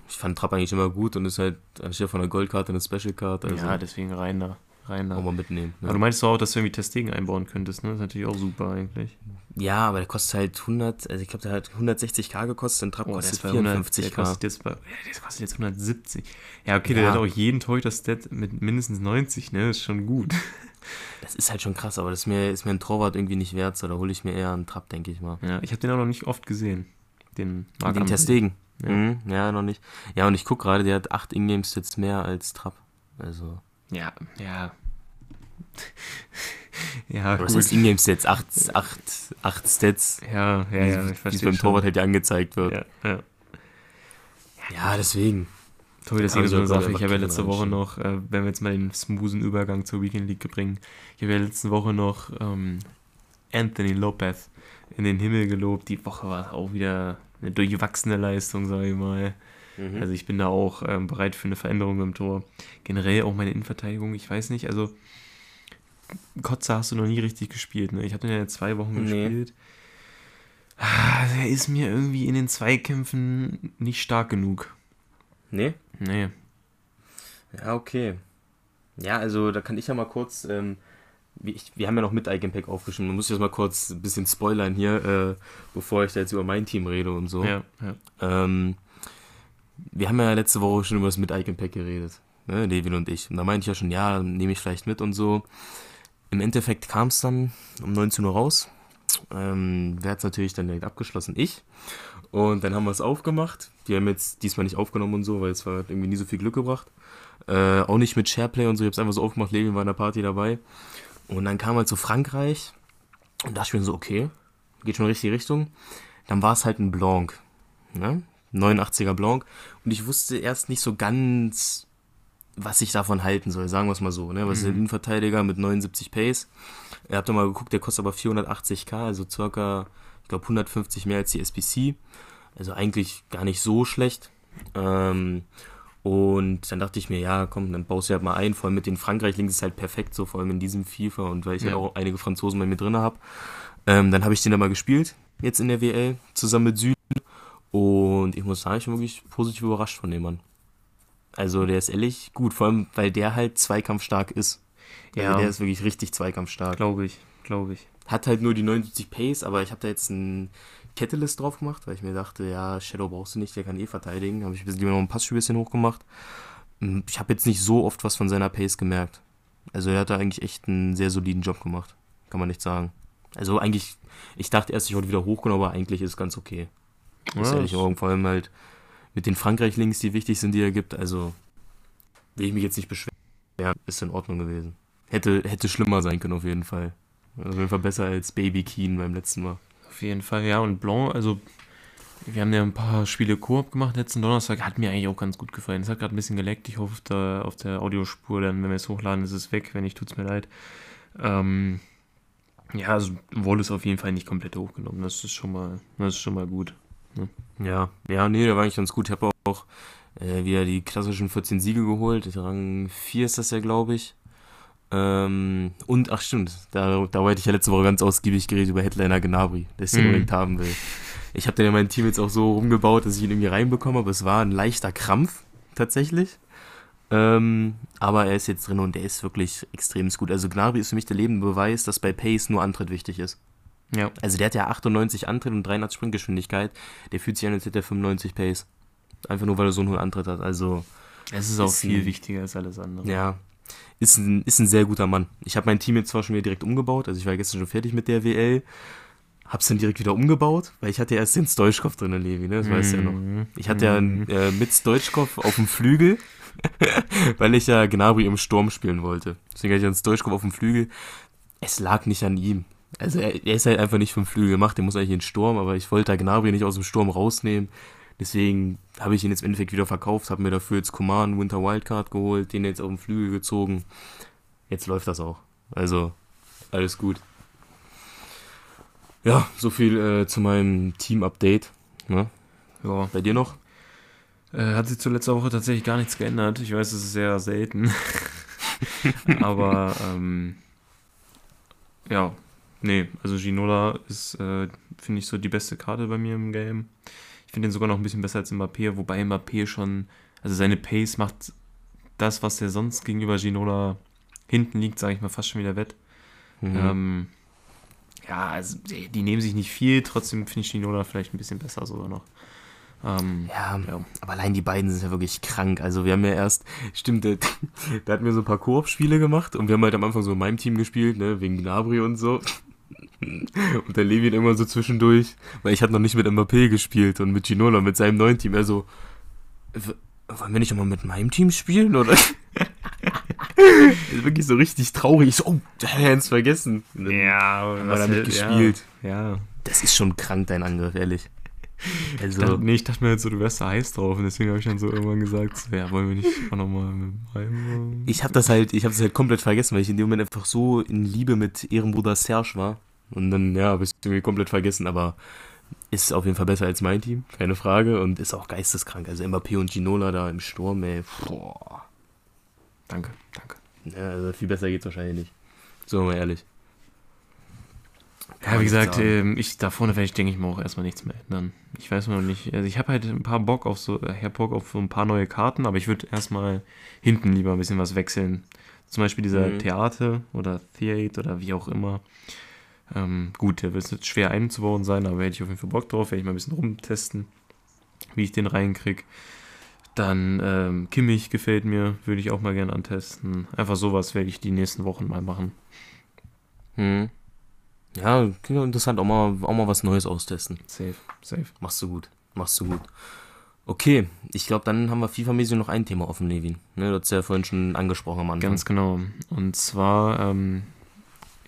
Ich fand Trapp eigentlich immer gut und ist halt anstelle von einer Goldkarte eine Special-Karte. Also ja, deswegen rein da. Rein auch mal mitnehmen. Aber du Ne? meinst doch auch, dass du irgendwie Testegen einbauen könntest, ne? Das ist natürlich auch super eigentlich. Ja, aber der kostet halt 100, also ich glaube, der hat 160k gekostet und Trapp Oh, kostet bei 100 der 54k. kostet jetzt ja, der kostet jetzt 170. Ja, okay, der Ja. hat auch jeden Torhüter-Stat mit mindestens 90, ne? Das ist schon gut. Das ist halt schon krass, aber das ist mir, ist mir ein Torwart irgendwie nicht wert, so da hole ich mir eher einen Trapp, denke ich mal. Ja, ich habe den auch noch nicht oft gesehen. Den Marc Den. Testegen. Ja. Mhm, ja, noch nicht. Ja, und ich gucke gerade, der hat 8 Ingames jetzt mehr als Trapp. Also, Ja, ja. ja, was gut. heißt Ingames jetzt? 8, 8, 8 Stats, Ja, ja, ja, ich wie es beim schon. Torwart halt ja angezeigt wird. Ja, ja. Ja, deswegen. So eine also, Sache. aber Ich habe ja letzte Woche noch, äh, wenn wir jetzt mal den smoothen Übergang zur Weekend League bringen, ich habe ja letzte Woche noch ähm, Anthony Lopez in den Himmel gelobt. Die Woche war auch wieder eine durchwachsene Leistung, sage ich mal. Mhm. Also ich bin da auch ähm, bereit für eine Veränderung im Tor. Generell auch meine Innenverteidigung, ich weiß nicht, also Kotze hast du noch nie richtig gespielt, ne? Ich habe den ja zwei Wochen Nee. gespielt. Ah, ist mir irgendwie in den Zweikämpfen nicht stark genug. Nee? Nee. Ja, okay. Ja, also da kann ich ja mal kurz, ähm, ich, wir haben ja noch mit Eigenpack aufgeschrieben, man muss jetzt mal kurz ein bisschen spoilern hier, äh, bevor ich da jetzt über mein Team rede und so. Ja, ja. Ähm, wir haben ja letzte Woche schon über das mit Eigenpack geredet, ne, Levin und ich. Und da meinte ich ja schon, ja, nehme ich vielleicht mit und so. Im Endeffekt kam es dann um 19 Uhr raus. Ähm, wer hat es natürlich dann direkt abgeschlossen? Ich. Und dann haben wir es aufgemacht. Die haben jetzt diesmal nicht aufgenommen und so, weil es war irgendwie nie so viel Glück gebracht. Äh, auch nicht mit Shareplay und so. Ich habe es einfach so aufgemacht. Levin war in der Party dabei. Und dann kam halt so Frankreich. Und da dachte ich mir so, okay, geht schon in die richtige Richtung. Dann war es halt ein Blanc. Ne? 89er Blanc. Und ich wusste erst nicht so ganz, was ich davon halten soll, sagen wir es mal so. Ne? Was ist ein Innenverteidiger mit 79 Pace? Ihr habt doch mal geguckt, der kostet aber 480k, also circa, ich glaube, 150 mehr als die SPC. Also eigentlich gar nicht so schlecht. Ähm, und dann dachte ich mir, ja, komm, dann baust du halt mal ein. Vor allem mit den Frankreich-Links ist halt perfekt, so vor allem in diesem FIFA und weil ich ja, Ja. auch einige Franzosen bei mir drin habe. Ähm, dann habe ich den dann mal gespielt, jetzt in der WL, zusammen mit Süden. Und ich muss sagen, ich bin wirklich positiv überrascht von dem Mann. Also der ist ehrlich gut, vor allem, weil der halt zweikampfstark ist. Ja. Also der ist wirklich richtig zweikampfstark. Glaube ich, glaube ich. Hat halt nur die 79 Pace, aber ich habe da jetzt ein Catalyst drauf gemacht, weil ich mir dachte, ja, Shadow brauchst du nicht, der kann eh verteidigen. Habe ich lieber noch ein Passspiel ein bisschen hochgemacht. Hm, Ich habe jetzt nicht so oft was von seiner Pace gemerkt. Also er hat da eigentlich echt einen sehr soliden Job gemacht. Kann man nicht sagen. Also eigentlich, ich dachte erst, ich wurde wieder hochgenommen, aber eigentlich ist es ganz okay. Ja, ehrlich das- sagen, vor allem halt mit den Frankreich-Links, die wichtig sind, die er gibt. Also will ich mich jetzt nicht beschweren. Ja, ist in Ordnung gewesen. Hätte, hätte schlimmer sein können auf jeden Fall. Auf jeden Fall besser als Baby Keen beim letzten Mal. Auf jeden Fall, ja. Und Blanc, also wir haben ja ein paar Spiele Koop gemacht letzten Donnerstag. Hat mir eigentlich auch ganz gut gefallen. Es hat gerade ein bisschen geleckt. Ich hoffe, der, auf der Audiospur, dann, wenn wir es hochladen, ist es weg. Wenn nicht, tut's mir leid. Ähm, ja, also Woll ist auf jeden Fall nicht komplett hochgenommen. Das ist schon mal, das ist schon mal gut. Ja, ja, nee, der war eigentlich ganz gut. Ich habe auch äh, wieder die klassischen 14 Siege geholt. Rang 4 ist das ja, glaube ich. Ähm, und, ach stimmt, da, da wollte ich ja letzte Woche ganz ausgiebig geredet über Headliner Gnabry, der es den Mhm. unbedingt haben will. Ich habe dann ja mein Team jetzt auch so rumgebaut, dass ich ihn irgendwie reinbekomme, aber es war ein leichter Krampf, tatsächlich. Ähm, aber er ist jetzt drin und der ist wirklich extrem gut. Also Gnabry ist für mich der lebende Beweis, dass bei Pace nur Antritt wichtig ist. Ja. Also der hat ja 98 Antritt und 83 Sprintgeschwindigkeit. Der fühlt sich an, als hätte er 95 Pace. Einfach nur, weil er so einen hohen Antritt hat. Also, Es ist auch Ist viel ein- wichtiger als alles andere. ja, ist ein, ist ein sehr guter Mann. Ich habe mein Team jetzt zwar schon wieder direkt umgebaut. Also ich war gestern schon fertig mit der WL. Hab's dann direkt wieder umgebaut, weil ich hatte ja erst den Stoichkov drin, Levi, ne? Das weißt du ja noch. Mhm. Ich hatte ja Mhm. äh, mit Stoichkov auf dem Flügel, weil ich ja Gnabry im Sturm spielen wollte. Deswegen hatte ich einen Stoichkov auf dem Flügel. Es lag nicht an ihm. Also er, er ist halt einfach nicht vom Flügel gemacht, der muss eigentlich in den Sturm, aber ich wollte da Gnabry nicht aus dem Sturm rausnehmen. Deswegen habe ich ihn jetzt im Endeffekt wieder verkauft, habe mir dafür jetzt Command Winter Wildcard geholt, den jetzt auf den Flügel gezogen. Jetzt läuft das auch. Also, alles gut. Ja, so viel äh, zu meinem Team-Update. Ne? Ja. Bei dir noch? Äh, hat sich zur letzten Woche tatsächlich gar nichts geändert. Ich weiß, es ist sehr selten. Aber ähm, ja, nee, also Ginola ist, äh, finde ich, so die beste Karte bei mir im Game. Ich finde ihn sogar noch ein bisschen besser als Mbappé, wobei Mbappé schon, also seine Pace macht das, was er sonst gegenüber Ginola hinten liegt, sage ich mal, fast schon wieder wett. Mhm. Ähm, ja, also die, die nehmen sich nicht viel, trotzdem finde ich Ginola vielleicht ein bisschen besser sogar noch. Ähm, Ja, Ja. aber allein die beiden sind ja wirklich krank. Also wir haben ja erst, stimmt, da, da hatten wir so ein paar Koop-Spiele gemacht und wir haben halt am Anfang so in meinem Team gespielt, ne, wegen Gnabry und so. Und der Levin immer so zwischendurch, weil ich hatte noch nicht mit Mbappé gespielt und mit Ginola, mit seinem neuen Team. Er so, "W- wollen wir nicht nochmal mit meinem Team spielen, oder? ist wirklich so richtig traurig. Ich so, oh, da haben wir uns vergessen. Dann haben wir damit gespielt. Ja. Das ist schon krank, dein Angriff, ehrlich. Ich Also, dachte, nee, ich dachte mir halt so, du wärst da heiß drauf und deswegen habe ich dann so irgendwann gesagt, so, ja, wollen wir nicht auch nochmal mit rein? Ich habe das halt, ich habe das halt komplett vergessen, weil ich in dem Moment einfach so in Liebe mit Ehrenbruder Serge war. Und dann, ja, habe ich irgendwie komplett vergessen, aber ist auf jeden Fall besser als mein Team, keine Frage. Und ist auch geisteskrank. Also Mbappé und Ginola da im Sturm, ey, boah. Danke, danke. Ja, also viel besser geht's wahrscheinlich nicht. So mal ehrlich. Ja, wie gesagt, ähm, ich, da vorne werde ich, denke ich mal, auch erstmal nichts mehr ändern. Ich weiß noch nicht. Also ich habe halt ein paar Bock auf so, ich hab Bock auf so ein paar neue Karten, aber ich würde erstmal hinten lieber ein bisschen was wechseln. Zum Beispiel dieser Mhm. Theater oder Theate oder wie auch immer. Ähm, gut, der wird jetzt schwer einzubauen sein, aber hätte ich auf jeden Fall Bock drauf, werde ich mal ein bisschen rumtesten, wie ich den reinkrieg. Dann ähm, Kimmich gefällt mir, würde ich auch mal gerne antesten. Einfach sowas werde ich die nächsten Wochen mal machen. Hm. Ja, klingt interessant, auch mal, auch mal was Neues austesten. Safe, safe. Machst du gut. Machst du gut. Okay, ich glaube, dann haben wir FIFA-mäßig noch ein Thema offen, Levin. Ne, du hast ja vorhin schon angesprochen am Anfang. Ganz genau. Und zwar, ähm,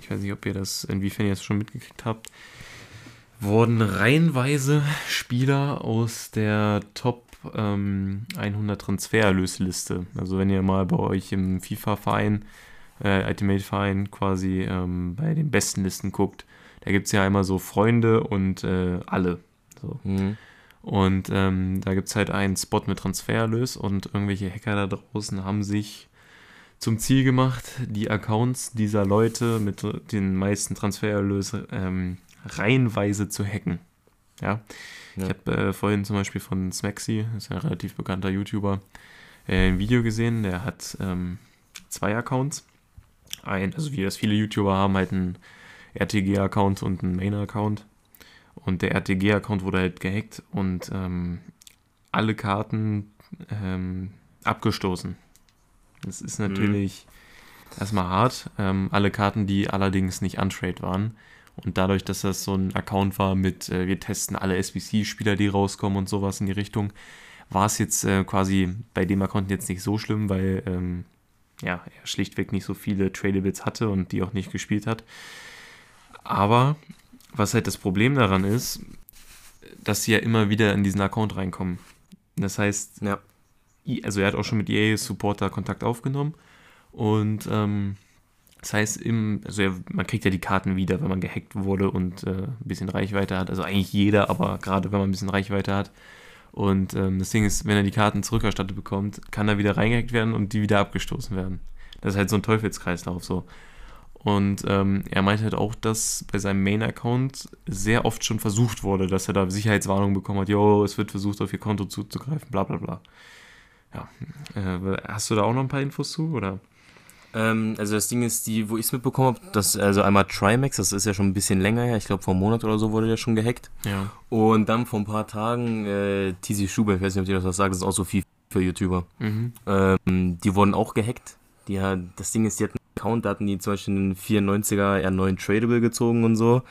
ich weiß nicht, ob ihr das, inwiefern ihr das schon mitgekriegt habt, wurden reihenweise Spieler aus der Top ähm, 100 Transfererlösliste. Also wenn ihr mal bei euch im FIFA-Verein, äh, Ultimate-Verein quasi ähm, bei den besten Listen guckt, da gibt es ja einmal so Freunde und äh, alle. So. Hm. Und ähm, da gibt es halt einen Spot mit Transfererlös und irgendwelche Hacker da draußen haben sich zum Ziel gemacht, die Accounts dieser Leute mit den meisten Transfererlöse ähm, reihenweise zu hacken. Ja. Ja. Ich habe äh, vorhin zum Beispiel von Smaxy, das ist ein relativ bekannter YouTuber, äh, ein Video gesehen, der hat ähm, zwei Accounts. Ein, also wie das viele YouTuber haben, halt einen RTG-Account und einen Main-Account. Und der RTG-Account wurde halt gehackt und ähm, alle Karten ähm, abgestoßen. Das ist natürlich erstmal hart. Ähm, alle Karten, die allerdings nicht untrade waren. Und dadurch, dass das so ein Account war mit, äh, wir testen alle SBC-Spieler, die rauskommen und sowas in die Richtung, war es jetzt äh, quasi bei dem Account jetzt nicht so schlimm, weil ähm, ja, er schlichtweg nicht so viele Tradables hatte und die auch nicht gespielt hat. Aber was halt das Problem daran ist, dass sie ja immer wieder in diesen Account reinkommen. Das heißt, Ja. Also er hat auch schon mit EA Supporter Kontakt aufgenommen und ähm, das heißt, im, also er, man kriegt ja die Karten wieder, wenn man gehackt wurde und äh, ein bisschen Reichweite hat. Also eigentlich jeder, aber gerade wenn man ein bisschen Reichweite hat. Und ähm, das Ding ist, wenn er die Karten zurückerstattet bekommt, kann er wieder reingehackt werden und die wieder abgestoßen werden. Das ist halt so ein Teufelskreislauf so. Und ähm, er meinte halt auch, dass bei seinem Main-Account sehr oft schon versucht wurde, dass er da Sicherheitswarnungen bekommen hat, yo, es wird versucht, auf ihr Konto zuzugreifen, bla bla bla. Ja. Äh, hast du da auch noch ein paar Infos zu? Oder? Ähm, also das Ding ist, die, wo ich es mitbekommen habe, dass also einmal Trimax, das ist ja schon ein bisschen länger her, ich glaube vor einem Monat oder so wurde der schon gehackt. Ja. Und dann vor ein paar Tagen äh, TC Schubert, ich weiß nicht, ob ihr das was sagt, das ist auch so viel für YouTuber. Mhm. Ähm, die wurden auch gehackt. Die, das Ding ist, die hatten einen Account, da hatten die zum Beispiel einen 94er R9 Tradable gezogen und so.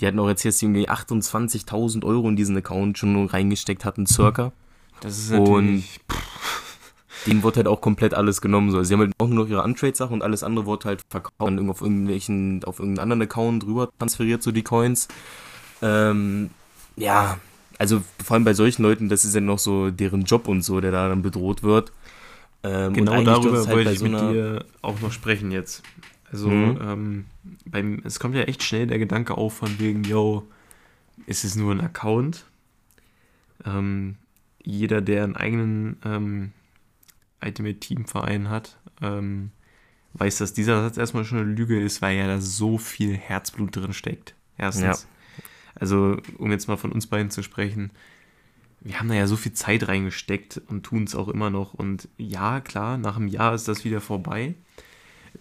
Die hatten auch jetzt jetzt irgendwie 28.000 Euro in diesen Account schon reingesteckt hatten, circa. Das ist Und- natürlich. Denen wurde halt auch komplett alles genommen. So. Also Sie haben halt auch nur noch ihre Untrade-Sachen und alles andere wurde halt verkauft und auf irgendwelchen, auf irgendeinen anderen Account rüber transferiert, so die Coins. Ähm, ja, also vor allem bei solchen Leuten, das ist ja noch so deren Job und so, der da dann bedroht wird. Ähm, Genau darüber halt wollte ich so mit dir auch noch sprechen jetzt. Also, Mhm. ähm, beim, es kommt ja echt schnell der Gedanke auf von wegen, yo, ist es nur ein Account? Ähm, jeder, der einen eigenen ähm, Ultimate Team Verein hat, ähm, weiß, dass dieser Satz erstmal schon eine Lüge ist, weil ja da so viel Herzblut drin steckt. Erstens. Also, um jetzt mal von uns beiden zu sprechen, wir haben da ja so viel Zeit reingesteckt und tun es auch immer noch. Und ja, klar, nach einem Jahr ist das wieder vorbei.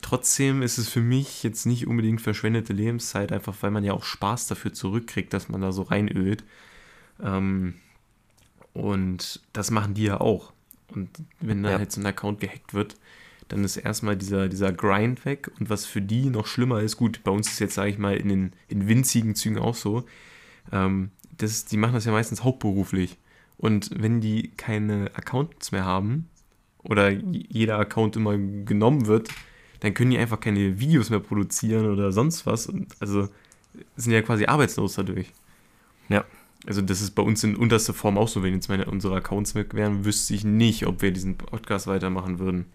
Trotzdem ist es für mich jetzt nicht unbedingt verschwendete Lebenszeit, einfach weil man ja auch Spaß dafür zurückkriegt, dass man da so reinölt. Ähm, und das machen die ja auch. Und wenn da Ja. halt so ein Account gehackt wird, dann ist erstmal dieser, dieser Grind weg. Und was für die noch schlimmer ist, gut, bei uns ist jetzt, sage ich mal, in den in winzigen Zügen auch so, ähm, das, die machen das ja meistens hauptberuflich. Und wenn die keine Accounts mehr haben oder jeder Account immer genommen wird, dann können die einfach keine Videos mehr produzieren oder sonst was. Und also sind ja quasi arbeitslos dadurch. Ja. Also das ist bei uns in unterster Form auch so, wenn jetzt meine, unsere Accounts weg wären, wüsste ich nicht, ob wir diesen Podcast weitermachen würden.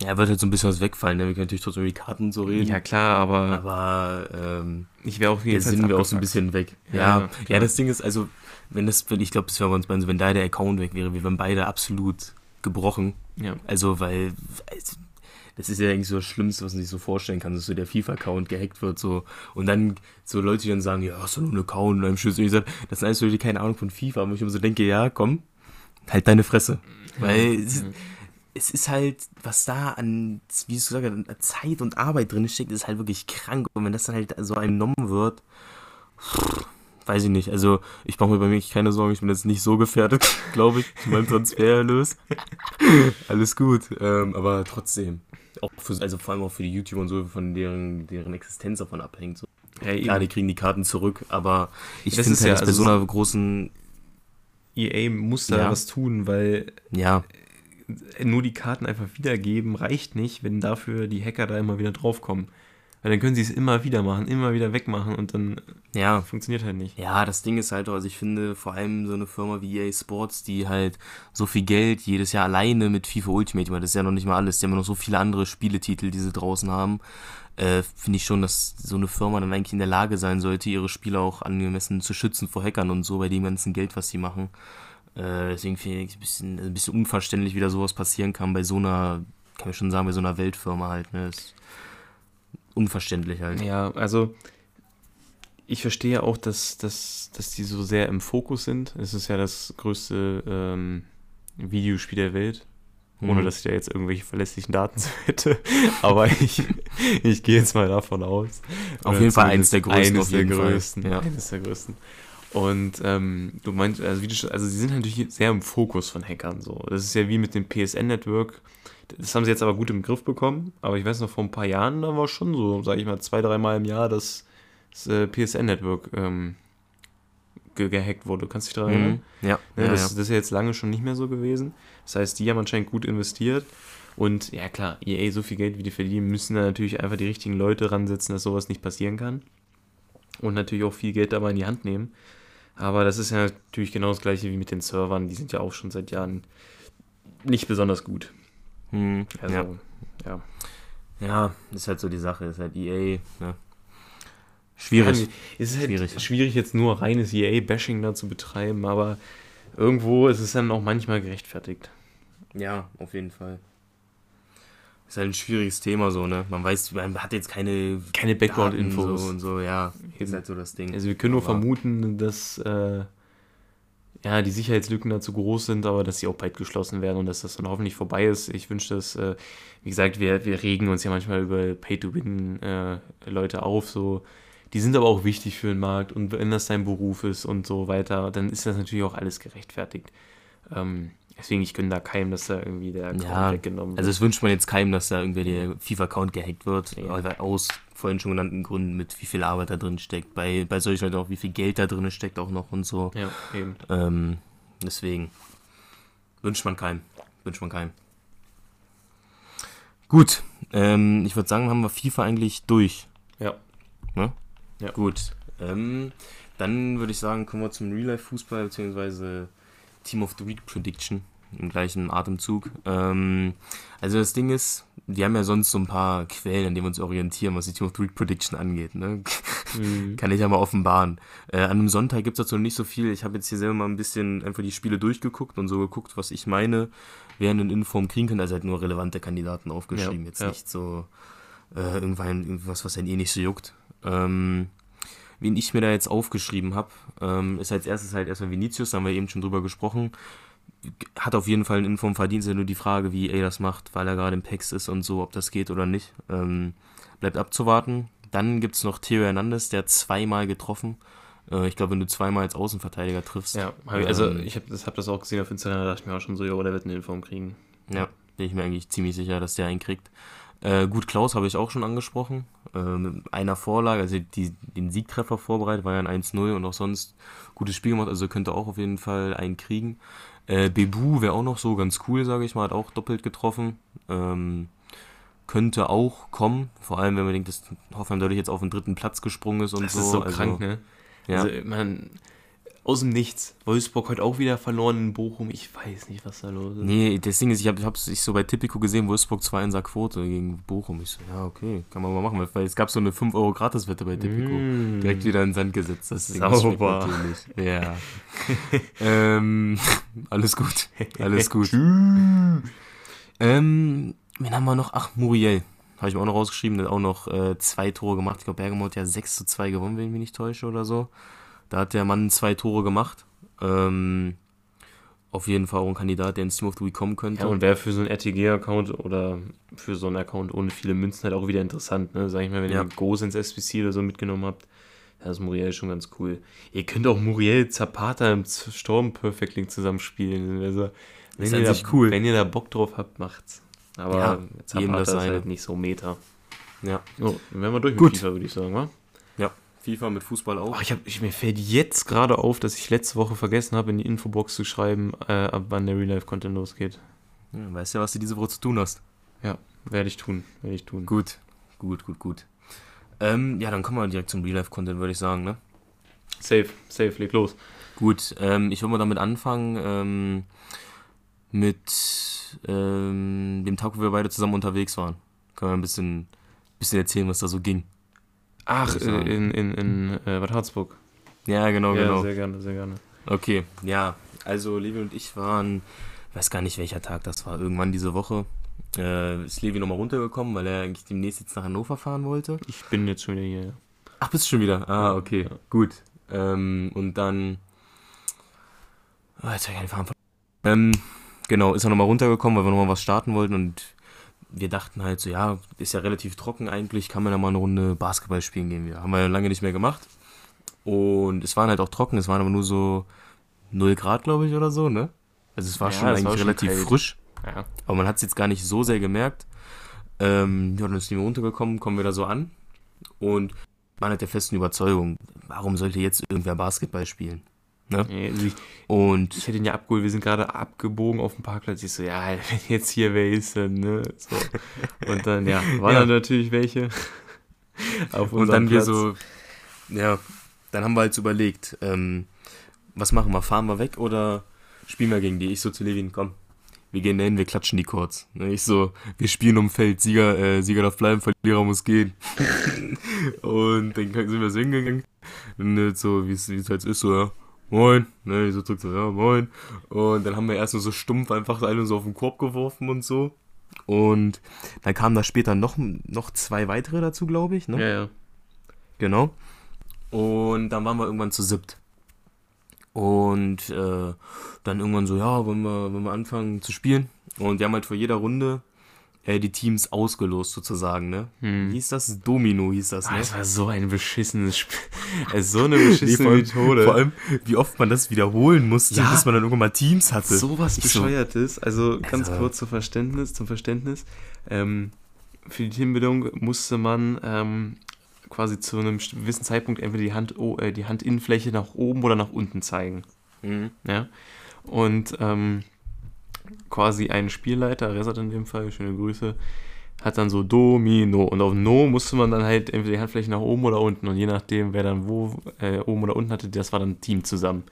Ja, wird halt so ein bisschen was wegfallen. Ne? Wir können natürlich trotzdem über die Karten so reden. Ja klar, aber Aber ähm, ich wäre auch jetzt sind wir auch so ein bisschen weg. Ja, Ja, ja, das Ding ist, also, wenn das, ich glaube, das wäre bei uns beiden so, wenn da der Account weg wäre, wir wären beide absolut gebrochen. Ja. Also, weil, also, das ist ja eigentlich so das Schlimmste, was man sich so vorstellen kann, dass so der FIFA-Account gehackt wird, so. Und dann so Leute, die dann sagen, ja, hast du nur einen Account und einem Schlüssel. Ich sag, das sind alles Leute, die keine Ahnung von FIFA haben. Und ich immer so denke, ja, komm, halt deine Fresse. Weil es, es ist halt, was da an, wie du gesagt hast, an Zeit und Arbeit drin steckt, ist halt wirklich krank. Und wenn das dann halt so entnommen wird, weiß ich nicht. Also, ich mache mir bei mir keine Sorgen, ich bin jetzt nicht so gefährdet, glaube ich, mit meinem Transfererlös. Alles gut. Ähm, aber trotzdem. Auch für, also vor allem auch für die YouTuber und so, von deren, deren Existenz davon abhängt. So. Ja, eben. Klar, die kriegen die Karten zurück, aber ich finde halt, ja dass bei also so einer großen, EA muss da Ja. was tun, weil ja, nur die Karten einfach wiedergeben reicht nicht, wenn dafür die Hacker da immer wieder draufkommen. Weil dann können sie es immer wieder machen, immer wieder wegmachen und dann ja, funktioniert halt nicht. Ja, das Ding ist halt, auch, also ich finde vor allem so eine Firma wie EA Sports, die halt so viel Geld jedes Jahr alleine mit FIFA Ultimate, weil das ist ja noch nicht mal alles, die haben ja noch so viele andere Spieletitel, die sie draußen haben, äh, finde ich schon, dass so eine Firma dann eigentlich in der Lage sein sollte, ihre Spieler auch angemessen zu schützen vor Hackern und so, bei dem ganzen Geld, was sie machen. Äh, deswegen finde ich es ein bisschen, ein bisschen unverständlich, wie da sowas passieren kann bei so einer, kann ich schon sagen, bei so einer Weltfirma halt, ne, ist unverständlich halt. Ja, also ich verstehe auch, dass, dass, dass die so sehr im Fokus sind. Es ist ja das größte ähm, Videospiel der Welt. Ohne Mhm. dass ich da jetzt irgendwelche verlässlichen Daten zu hätte. Aber ich, ich gehe jetzt mal davon aus. Auf Oder jeden Fall eines der größten, Eines der größten. Ja. Eines der größten. Und ähm, du meinst, also, wie du schon, also sie sind natürlich sehr im Fokus von Hackern. So. Das ist ja wie mit dem PSN-Network. Das haben sie jetzt aber gut im Griff bekommen. Aber ich weiß noch, vor ein paar Jahren, da war schon so, sage ich mal, zwei, dreimal im Jahr, dass das äh, PSN-Network ähm, ge gehackt wurde. Kannst du dich daran erinnern? Mhm. Ja, Ne, ja, das, ja. das ist ja jetzt lange schon nicht mehr so gewesen. Das heißt, die haben anscheinend gut investiert. Und ja klar, EA so viel Geld, wie die verdienen, müssen da natürlich einfach die richtigen Leute ransetzen, dass sowas nicht passieren kann. Und natürlich auch viel Geld dabei in die Hand nehmen. Aber das ist ja natürlich genau das gleiche wie mit den Servern. Die sind ja auch schon seit Jahren nicht besonders gut. Mhm. Also, ja. ja. Ja, ist halt so die Sache, ist halt EA, ne? Schwierig. Es ist halt Schwierig. schwierig, jetzt nur reines EA-Bashing da zu betreiben, aber irgendwo ist es dann auch manchmal gerechtfertigt. Ja, auf jeden Fall. Ist halt ein schwieriges Thema so, ne? Man weiß, man hat jetzt keine Keine Background-Infos. so und so, ja. Eben. Ist halt so das Ding. Also wir können nur Aber- vermuten, dass äh, ja, die Sicherheitslücken da zu groß sind, aber dass sie auch bald geschlossen werden und dass das dann hoffentlich vorbei ist. Ich wünsche das, äh, wie gesagt, wir, wir regen uns ja manchmal über Pay-to-Win-Leute auf, so. Die sind aber auch wichtig für den Markt und wenn das dein Beruf ist und so weiter, dann ist das natürlich auch alles gerechtfertigt. Ähm, deswegen, ich gönne da keinem, dass da irgendwie der Account Ja, weggenommen wird. Also es wünscht man jetzt keinem, dass da irgendwie der FIFA-Account gehackt wird, Ja. aber aus vorhin schon genannten Gründen, mit wie viel Arbeit da drin steckt, bei, bei solchen Leuten auch, wie viel Geld da drin steckt auch noch und so. ja, eben. Ähm, deswegen wünscht man keinem. Wünscht man keinem. Gut, ähm, ich würde sagen, haben wir FIFA eigentlich durch. Ja. Ne? Ja. Gut. Ähm, dann würde ich sagen, kommen wir zum Real-Life-Fußball, beziehungsweise Team of the Week Prediction im gleichen Atemzug. Ähm, also das Ding ist, wir haben ja sonst so ein paar Quellen, an denen wir uns orientieren, was die Team of the Week Prediction angeht. Ne? Mhm. Kann ich ja mal offenbaren. Äh, an einem Sonntag gibt es dazu noch nicht so viel. Ich habe jetzt hier selber mal ein bisschen einfach die Spiele durchgeguckt und so geguckt, was ich meine, wer einen Inform kriegen kann. Also halt nur relevante Kandidaten aufgeschrieben. Ja, jetzt ja. nicht so äh, irgendwann irgendwas, was einen eh nicht so juckt. Ähm, wen ich mir da jetzt aufgeschrieben habe, ähm, ist als erstes halt erstmal Vinicius, da haben wir eben schon drüber gesprochen. Hat auf jeden Fall einen Inform ja nur die Frage, wie er das macht, weil er gerade im PEX ist und so, ob das geht oder nicht. Ähm, bleibt abzuwarten. Dann gibt es noch Theo Hernandez, der zweimal getroffen. Äh, ich glaube, wenn du zweimal als Außenverteidiger triffst. Ja, ich, also ähm, ich habe das, hab das auch gesehen auf Instagram, da dachte ich mir auch schon so, ja, der wird eine Inform kriegen. Ja, bin ich mir eigentlich ziemlich sicher, dass der einen kriegt. Äh, gut, Klaus habe ich auch schon angesprochen. Mit einer Vorlage, also die, den Siegtreffer vorbereitet, war ja ein 1-0 und auch sonst gutes Spiel gemacht, also könnte auch auf jeden Fall einen kriegen. Äh, Bebu wäre auch noch so ganz cool, sage ich mal, hat auch doppelt getroffen. Ähm, könnte auch kommen, vor allem wenn man denkt, dass Hoffenheim dadurch jetzt auf den dritten Platz gesprungen ist und Das so. ist so also, krank, ne? Ja. Also, man, aus dem Nichts. Wolfsburg heute auch wieder verloren in Bochum. Ich weiß nicht, was da los ist. Nee, das Ding ist, ich habe es ich so bei Tipico gesehen, Wolfsburg 2 in Quote gegen Bochum. Ich so, ja, okay, kann man mal machen, weil- es gab so eine 5 Euro Gratiswette bei Tipico. Mm. Direkt wieder in den Sand gesetzt. Das Ding das Sauber. natürlich. Ja. ähm, alles gut. Alles gut. ähm, wen haben wir noch? Ach, Muriel. Habe ich mir auch noch rausgeschrieben. Der hat auch noch äh, zwei Tore gemacht. Ich glaube, Bergamo hat ja 6 zu 2 gewonnen, wenn ich mich nicht täusche oder so. Da hat der Mann zwei Tore gemacht. Ähm, auf jeden Fall auch ein Kandidat, der ins Team of the Week kommen könnte. Ja, und wäre für so einen RTG-Account oder für so einen Account ohne viele Münzen halt auch wieder interessant, ne? Sag ich mal, wenn Ja. ihr Goes ins SBC oder so mitgenommen habt, da ist Muriel schon ganz cool. Ihr könnt auch Muriel Zapata im Storm Perfect Link zusammenspielen. Also, wenn, Ist ihr da, cool. wenn ihr da Bock drauf habt, macht's. Aber Ja, Zapata das ist halt nicht so Meta. Ja. Jo, dann wären wir durch Gut. mit FIFA, würde ich sagen, wa? ja. FIFA mit Fußball auch. Oh, ich hab, ich, mir fällt jetzt gerade auf, dass ich letzte Woche vergessen habe, in die Infobox zu schreiben, äh, ab wann der Real Life Content losgeht. Ja, weißt ja, was du diese Woche zu tun hast. Ja, werde ich tun, werde ich tun. Gut, gut, gut, gut. Ähm, ja, dann kommen wir direkt zum Real-Life-Content, würde ich sagen, ne? Safe, safe, leg los. Gut, ähm, ich will mal damit anfangen, ähm, mit ähm, dem Tag, wo wir beide zusammen unterwegs waren. Können wir ein bisschen, bisschen erzählen, was da so ging. Ach, äh, in, in, in äh, Bad Harzburg. Ja, genau, ja, genau. sehr gerne, sehr gerne. Okay, ja, also Levi und ich waren, weiß gar nicht welcher Tag das war, irgendwann diese Woche. Äh, ist Levi nochmal runtergekommen, weil er eigentlich demnächst jetzt nach Hannover fahren wollte. Ich bin jetzt schon wieder hier. ja. Ach, bist du schon wieder? Ah, okay, Ja. gut. Ähm, und dann. Oh, jetzt hab ich Faden verloren. Ähm, genau, ist er nochmal runtergekommen, weil wir nochmal was starten wollten und wir dachten halt so, ja, ist ja relativ trocken eigentlich, kann man ja mal eine Runde Basketball spielen gehen. Wir haben wir ja lange nicht mehr gemacht. Und es waren halt auch trocken, es waren aber nur so 0 Grad, glaube ich, oder so, ne? Also es war Ja, schon eigentlich war schon relativ kalt. frisch. Ja. Aber man hat es jetzt gar nicht so sehr gemerkt. Ähm, ja, dann ist die runtergekommen, kommen wir da so an. Und man hat der festen Überzeugung, warum sollte jetzt irgendwer Basketball spielen? Nee, also ich, Und ich hätte ihn ja abgeholt, wir sind gerade abgebogen auf dem Parkplatz. Ich so, ja, wenn jetzt hier wer ist, dann, ne? So. Und dann, ja, waren Ja. dann natürlich welche. Auf Und dann wir Platz. so, ja, dann haben wir halt überlegt, ähm, was machen wir? Fahren wir weg oder spielen wir gegen die? Ich so zu Levin, komm, wir gehen dahin, wir klatschen die kurz. Ne, Ich so, wir spielen um Feld, Sieger, äh, Sieger darf bleiben, Verlierer muss gehen. und dann sind wir so hingegangen. Und so, wie es wie es halt ist, so, ja, moin. Ne, ich so zurück so, ja, moin. Und dann haben wir erst nur so stumpf einfach alle so auf den Korb geworfen und so. Und dann kamen da später noch, noch zwei weitere dazu, glaube ich. Ne? Ja, ja. Genau. Und dann waren wir irgendwann zu siebt. Und äh, dann irgendwann so, ja, wollen wir, wollen wir anfangen zu spielen? Und wir haben halt vor jeder Runde äh, die Teams ausgelost sozusagen, ne? Hm. Wie hieß das? Domino hieß das, Ah, ne? das war so ein beschissenes Spiel. Also so eine Nee, beschissene allem, Methode. vor allem, wie oft man das wiederholen musste, Ja. bis man dann irgendwann mal Teams hatte. so- bescheuertes. Also ganz Also- kurz zum Verständnis, zum Verständnis. Ähm, für die Teambildung musste man ähm, quasi zu einem gewissen Zeitpunkt entweder die Hand, oh, äh, die Handinnenfläche nach oben oder nach unten zeigen. Mhm. Ja. Und ähm, quasi ein Spielleiter, Resat in dem Fall, schöne Grüße, hat dann so Domino. Und auf No musste man dann halt entweder die Handfläche nach oben oder unten. Und je nachdem, wer dann wo äh, oben oder unten hatte, das war dann Team zusammen.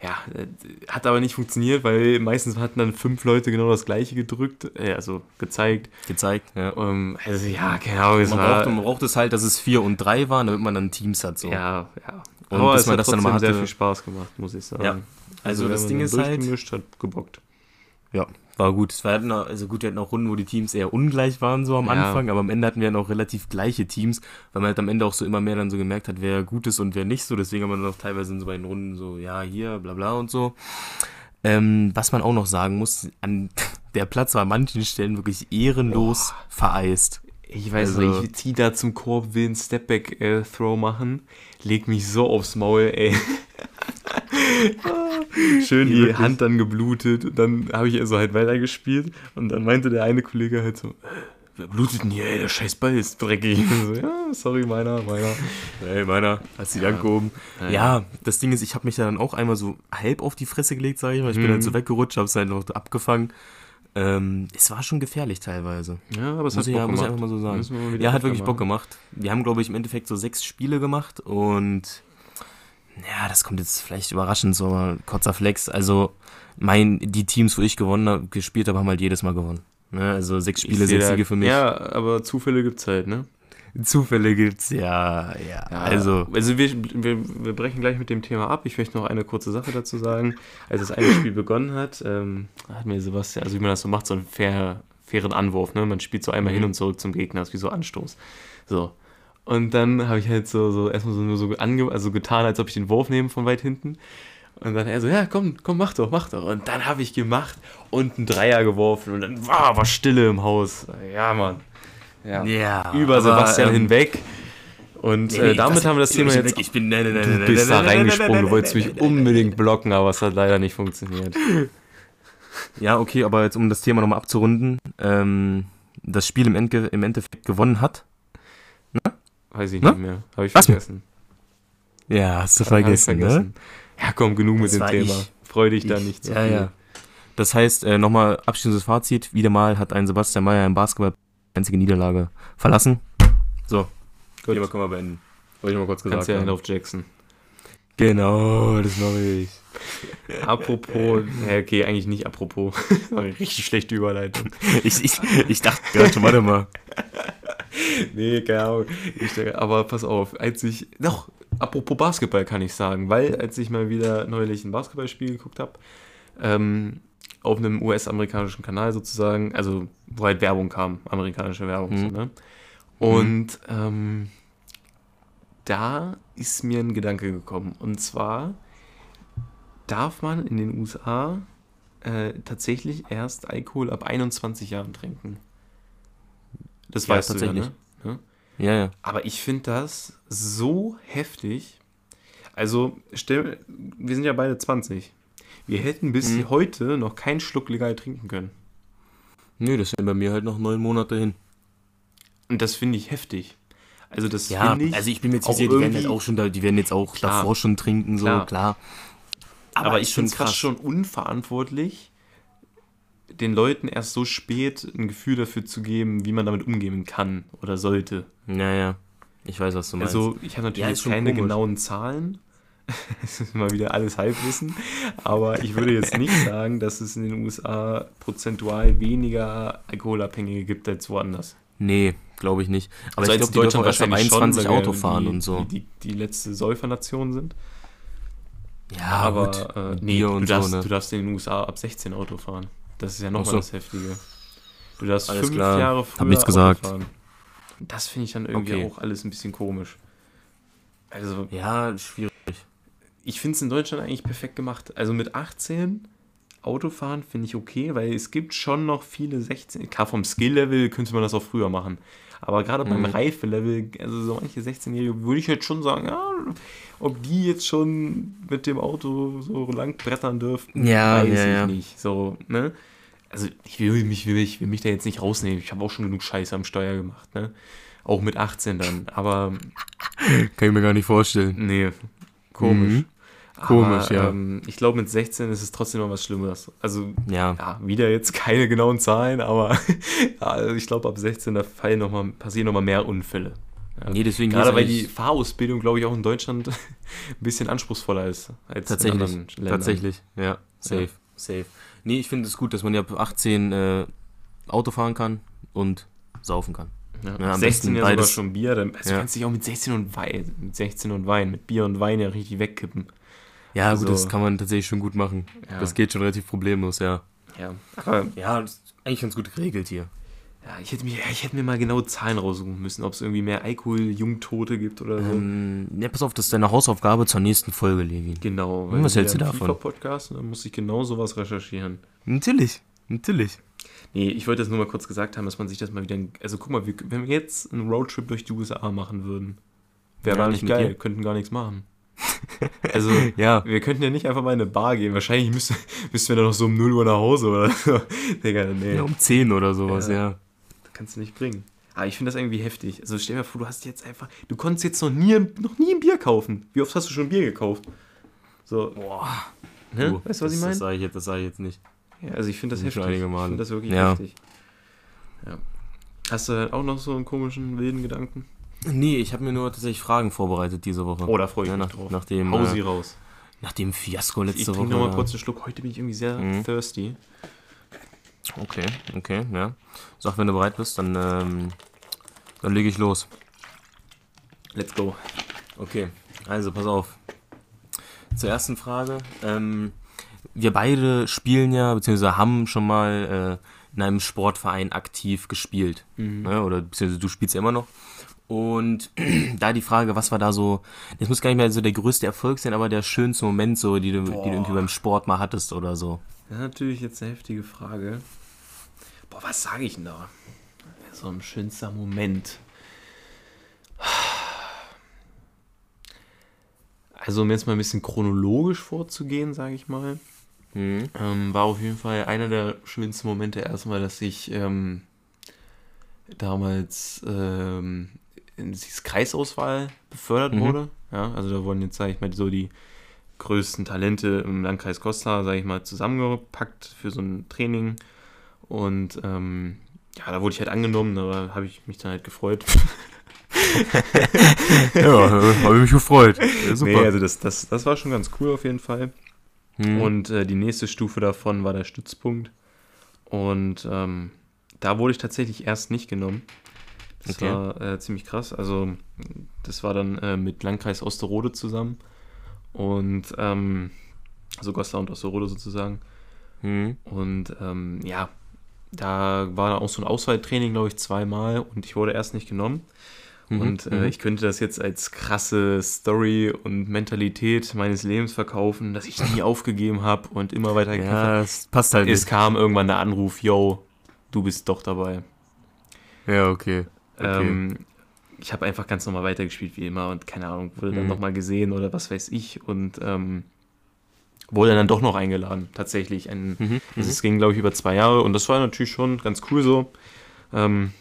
Ja, äh, hat aber nicht funktioniert, weil meistens hatten dann fünf Leute genau das gleiche gedrückt, äh, also gezeigt. Gezeigt, ja. Ähm, also ja, keine Ahnung, es Man war... braucht, man braucht es halt, dass es vier und drei waren, damit man dann Teams hat. So. Ja, ja. Und aber bis es man hat das dann mal sehr hatte- viel Spaß gemacht, muss ich sagen. Ja. Also, wenn das Ding ist halt, hat, gebockt. Ja, war gut. Es war hatten auch, also gut, wir hatten auch Runden, wo die Teams eher ungleich waren, so am Ja. Anfang, aber am Ende hatten wir dann auch relativ gleiche Teams, weil man halt am Ende auch so immer mehr dann so gemerkt hat, wer gut ist und wer nicht so. Deswegen haben wir dann auch teilweise in so bei den Runden so, ja, hier, bla bla und so. Ähm, was man auch noch sagen muss, an der Platz war an manchen Stellen wirklich ehrenlos vereist. Ich weiß Also- nicht, ich zieh da zum Korb, will einen Stepback-Throw machen, leg mich so aufs Maul, ey. Schön die Wirklich. Hand dann geblutet. Und dann habe ich also halt weitergespielt. Und dann meinte der eine Kollege halt so, "Äh, wer blutet denn hier, ey, der scheiß Ball ist dreckig. So, ja, sorry, meiner, meiner. Hey, meiner, hast die Ja. Dank gehoben. Ja, Ja, das Ding ist, ich habe mich da dann auch einmal so halb auf die Fresse gelegt, sage ich mal. Ich bin Mhm. dann so weggerutscht, habe es halt noch abgefangen. Ähm, es war schon gefährlich teilweise. Ja, aber es Muss hat ich, Bock ja, muss ich gemacht. einfach mal so sagen. Wir Ja, hat wirklich Bock machen. gemacht. Wir haben, glaube ich, im Endeffekt so sechs Spiele gemacht und ja, das kommt jetzt vielleicht überraschend, so ein kurzer Flex. Also, mein, die Teams, wo ich gewonnen habe, gespielt habe, haben halt jedes Mal gewonnen. Ne? Also sechs Spiele, Ich sechs Siege für mich. Ja, aber Zufälle gibt's halt, ne? Zufälle gibt's, ja, ja. Also, also wir, wir, wir brechen gleich mit dem Thema ab. Ich möchte noch eine kurze Sache dazu sagen. Als das eine Spiel begonnen hat, ähm, hat mir Sebastian, also wie man das so macht, so ein Fair, fairen Anwurf, ne? Man spielt so einmal hin und zurück zum Gegner, ist wie so Anstoß. So. Und dann habe ich halt so, so erstmal so nur so ange also getan, als ob ich den Wurf nehme von weit hinten. Und dann er so, ja, komm, komm, mach doch, mach doch. Und dann habe ich gemacht und einen Dreier geworfen und dann war, war Stille im Haus. Ja, Mann. Ja. Ja, Über aber, Sebastian ähm, hinweg. Und Nee, äh, nee, damit haben wir das Thema jetzt. Ich bin, nein, nein, Du bist da reingesprungen, du wolltest mich unbedingt blocken, aber es hat leider nicht funktioniert. Ja, okay, aber jetzt um das Thema nochmal abzurunden, ähm, das Spiel im, Endge im Endeffekt gewonnen hat. Weiß ich Ne? nicht mehr. Habe ich Was? vergessen. Ja, hast du ich vergessen, ne? Ja, komm, genug mit Das dem war Thema. ich. Freu dich da Ich- nicht zu ja, viel. ja. Das heißt, äh, nochmal abschließendes Fazit. Wieder mal hat ein Sebastian Mayer im Basketball einzige Niederlage verlassen. So, Gut. Thema können wir beenden. Wollte ich mal kurz gesagt Kannst ja auf Jackson. Genau, das mache ich. Apropos, ja, okay, eigentlich nicht apropos. War eine richtig schlechte Überleitung. Ich, ich, ich dachte gerade warte mal. Nee, keine Ahnung. Aber pass auf, als ich, doch, apropos Basketball kann ich sagen, weil als ich mal wieder neulich ein Basketballspiel geguckt habe, ähm, auf einem US-amerikanischen Kanal sozusagen, also wo halt Werbung kam, amerikanische Werbung, Mhm. so, ne? Und ähm, da ist mir ein Gedanke gekommen. Und zwar darf man in den USA äh, tatsächlich erst Alkohol ab 21 Jahren trinken. Das Ja, weißt tatsächlich. du ja, ne? Ja, ja. Aber ich finde das so heftig. Also, stell, wir sind ja beide 20. Wir hätten bis Mhm. heute noch keinen Schluck legal trinken können. Nö, das sind bei mir halt noch neun Monate hin. Und das finde ich heftig. Also, das Ja, finde ich. also ich bin mir jetzt auch sicher, die werden jetzt auch schon da, die werden jetzt auch Klar. davor schon trinken, so, Klar. klar. aber ist ich finde es fast schon unverantwortlich, den Leuten erst so spät ein Gefühl dafür zu geben, wie man damit umgehen kann oder sollte. Ja, ja. Ich weiß, was du meinst. Also, ich habe natürlich Ja, keine komisch. genauen Zahlen. Es ist mal wieder alles Halbwissen. Aber ich würde jetzt nicht sagen, dass es in den USA prozentual weniger Alkoholabhängige gibt als woanders. nee, glaube ich nicht. Aber Also ich glaube, die dürfen erst ab wahrscheinlich schon, 21 weil wir Auto fahren die, und so. Die, die, die letzte Säufernation sind. Ja, aber gut. äh, nee, du, darfst, so, ne? du darfst in den USA ab 16 Auto fahren. Das ist ja nochmal so. das Heftige. Du darfst Alles fünf klar. Jahre Hab früher nichts Auto gesagt. fahren. Das finde ich dann irgendwie Okay. auch alles ein bisschen komisch. Also, Ja, schwierig. Ich finde es in Deutschland eigentlich perfekt gemacht. Also mit 18 Autofahren finde ich okay, weil es gibt schon noch viele 16. Klar, vom Skill-Level könnte man das auch früher machen. Aber gerade beim Mhm. Reife-Level, also so manche 16-Jährige, würde ich jetzt schon sagen, ja, ob die jetzt schon mit dem Auto so lang brettern dürften, Ja, weiß ja, ich ja. nicht. So, ne? Also ich will mich, will mich, will mich da jetzt nicht rausnehmen. Ich habe auch schon genug Scheiße am Steuer gemacht, ne? Auch mit 18 dann. Aber Kann ich mir gar nicht vorstellen. Nee, komisch. Mhm. Komisch, Aber, ja. Ähm, ich glaube, mit 16 ist es trotzdem noch was Schlimmeres. Also, Ja. ja, wieder jetzt keine genauen Zahlen, aber also ich glaube, ab 16 da fallen noch mal, passieren nochmal mehr Unfälle. Ja. Nee, deswegen Gerade weil die Fahrausbildung, glaube ich, auch in Deutschland ein bisschen anspruchsvoller ist als Tatsächlich, in anderen Ländern. tatsächlich, ja, safe, Ja. safe. Nee, ich finde es gut, dass man ja ab 18 äh, Auto fahren kann und saufen kann. Ja, Ja, am 16 besten ja sogar schon Bier, dann, also Ja. du kannst dich auch mit 16 und Wein, mit 16 und Wein, mit Bier und Wein ja richtig wegkippen. Ja, Also- gut, das kann man tatsächlich schon gut machen. Ja. Das geht schon relativ problemlos, ja. Ja, aber Ja, das ist eigentlich ganz gut geregelt hier. Ja, ich hätte, mir, ich hätte mir mal genau Zahlen raussuchen müssen, ob es irgendwie mehr Alkohol-Jungtote gibt oder so. Ähm, ja, pass auf, das ist deine Hausaufgabe zur nächsten Folge, Levin. genau. was hältst du davon? FIFA-Podcast dann muss ich genau sowas recherchieren. Natürlich, natürlich. Nee, ich wollte das nur mal kurz gesagt haben, dass man sich das mal wieder. Also guck mal, wir, wenn wir jetzt einen Roadtrip durch die USA machen würden, wäre Ja, gar nicht geil, dir. könnten gar nichts machen. Also, Ja, wir könnten ja nicht einfach mal in eine Bar gehen. Wahrscheinlich müsste, müssten wir dann noch so um 0 Uhr nach Hause oder so. Digga, nee. ja, um 10 oder sowas, Ja. ja. kannst du nicht bringen. Aber ich finde das irgendwie heftig. Also stell dir mal vor, du hast jetzt einfach, du konntest jetzt noch nie, noch nie ein Bier kaufen. Wie oft hast du schon Bier gekauft? So, Boah. ne? Du, weißt du, was ich das- Das meine? sage ich, jetzt- das sag ich jetzt nicht. Ja, also ich finde das Schon heftig. Ich finde das wirklich Ja. heftig. Ja. Hast du auch noch so einen komischen, wilden Gedanken? Nee, ich habe mir nur tatsächlich Fragen vorbereitet diese Woche. Oh, da freue ich ja, mich nach, drauf. nach dem, Hau sie äh, raus. nach dem Fiasko Ich letzte trinke Woche. nochmal ja. kurz einen Schluck. Heute bin ich irgendwie sehr Mhm. thirsty. Okay, okay, ja. Sag, wenn du bereit bist, dann, ähm, dann lege ich los. Let's go. Okay, also pass auf. Zur ersten Frage. Ähm, wir beide spielen ja, beziehungsweise haben schon mal in einem Sportverein aktiv gespielt. Ne? Oder beziehungsweise du spielst ja immer noch. Und da die Frage, was war da so, das muss gar nicht mehr so der größte Erfolg sein, aber der schönste Moment so, die du, die du irgendwie beim Sport mal hattest oder so. Ist natürlich jetzt eine heftige Frage. Boah, was sage ich denn da? So ein schönster Moment. Also, um jetzt mal ein bisschen chronologisch vorzugehen, sage ich mal, Mhm. ähm, war auf jeden Fall einer der schönsten Momente erstmal, dass ich ähm, damals ähm, in dieses Kreisauswahl befördert Mhm. wurde. Ja, also da wurden jetzt, sage ich mal, so die größten Talente im Landkreis Costa, sage ich mal, zusammengepackt für so ein Training. Und ähm, ja, da wurde ich halt angenommen, da habe ich mich dann halt gefreut. Ja, habe ich mich gefreut. Ja, Nee, also das, das, das war schon ganz cool auf jeden Fall. Mhm. Und äh, die nächste Stufe davon war der Stützpunkt. Und ähm, da wurde ich tatsächlich erst nicht genommen. Das Okay. war äh, ziemlich krass. Also, das war dann äh, mit Landkreis Osterode zusammen. Und, ähm, also Goslar und Osterode sozusagen. Mhm. Und ähm, ja, da war auch so ein Auswahltraining, glaube ich, zweimal. Und ich wurde erst nicht genommen. Mhm. Und äh, Mhm. ich könnte das jetzt als krasse Story und Mentalität meines Lebens verkaufen, dass ich nie aufgegeben habe und immer weiter gekämpft. Ja, das passt halt Es nicht. kam irgendwann der Anruf, yo, du bist doch dabei. Ja, okay. Okay. Ähm, ich habe einfach ganz normal weitergespielt wie immer und keine Ahnung, wurde dann Mhm. nochmal gesehen oder was weiß ich und ähm, wurde dann doch noch eingeladen, tatsächlich. Ein, Mhm. also es ging, glaube ich, über zwei Jahre und das war natürlich schon ganz cool so, ähm,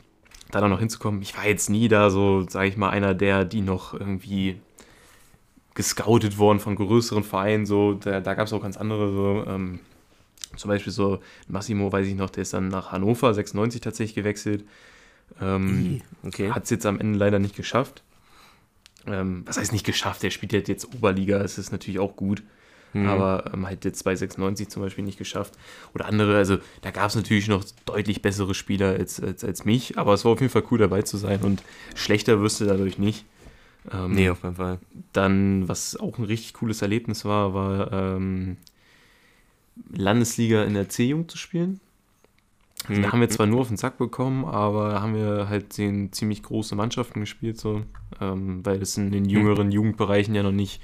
da dann noch hinzukommen. Ich war jetzt nie da so, sage ich mal, einer der, die noch irgendwie gescoutet worden von größeren Vereinen, so, da, da gab es auch ganz andere, so, ähm, zum Beispiel so Massimo, weiß ich noch, der ist dann nach Hannover 96 tatsächlich gewechselt. Ähm, okay. hat es jetzt am Ende leider nicht geschafft. Ähm, was heißt nicht geschafft? Der spielt halt jetzt Oberliga, das ist natürlich auch gut. Mhm. Aber ähm, halt jetzt bei 96 zum Beispiel nicht geschafft. Oder andere, also da gab es natürlich noch deutlich bessere Spieler als, als, als mich, aber es war auf jeden Fall cool dabei zu sein und schlechter wirst du dadurch nicht. Ähm, nee, auf jeden Fall. dann, was auch ein richtig cooles Erlebnis war, war ähm, Landesliga in der C-Jugend zu spielen. Also Da Mhm. haben wir zwar nur auf den Sack bekommen, aber da haben wir halt den ziemlich große Mannschaften gespielt, so, ähm, weil es in den jüngeren Jugendbereichen ja noch nicht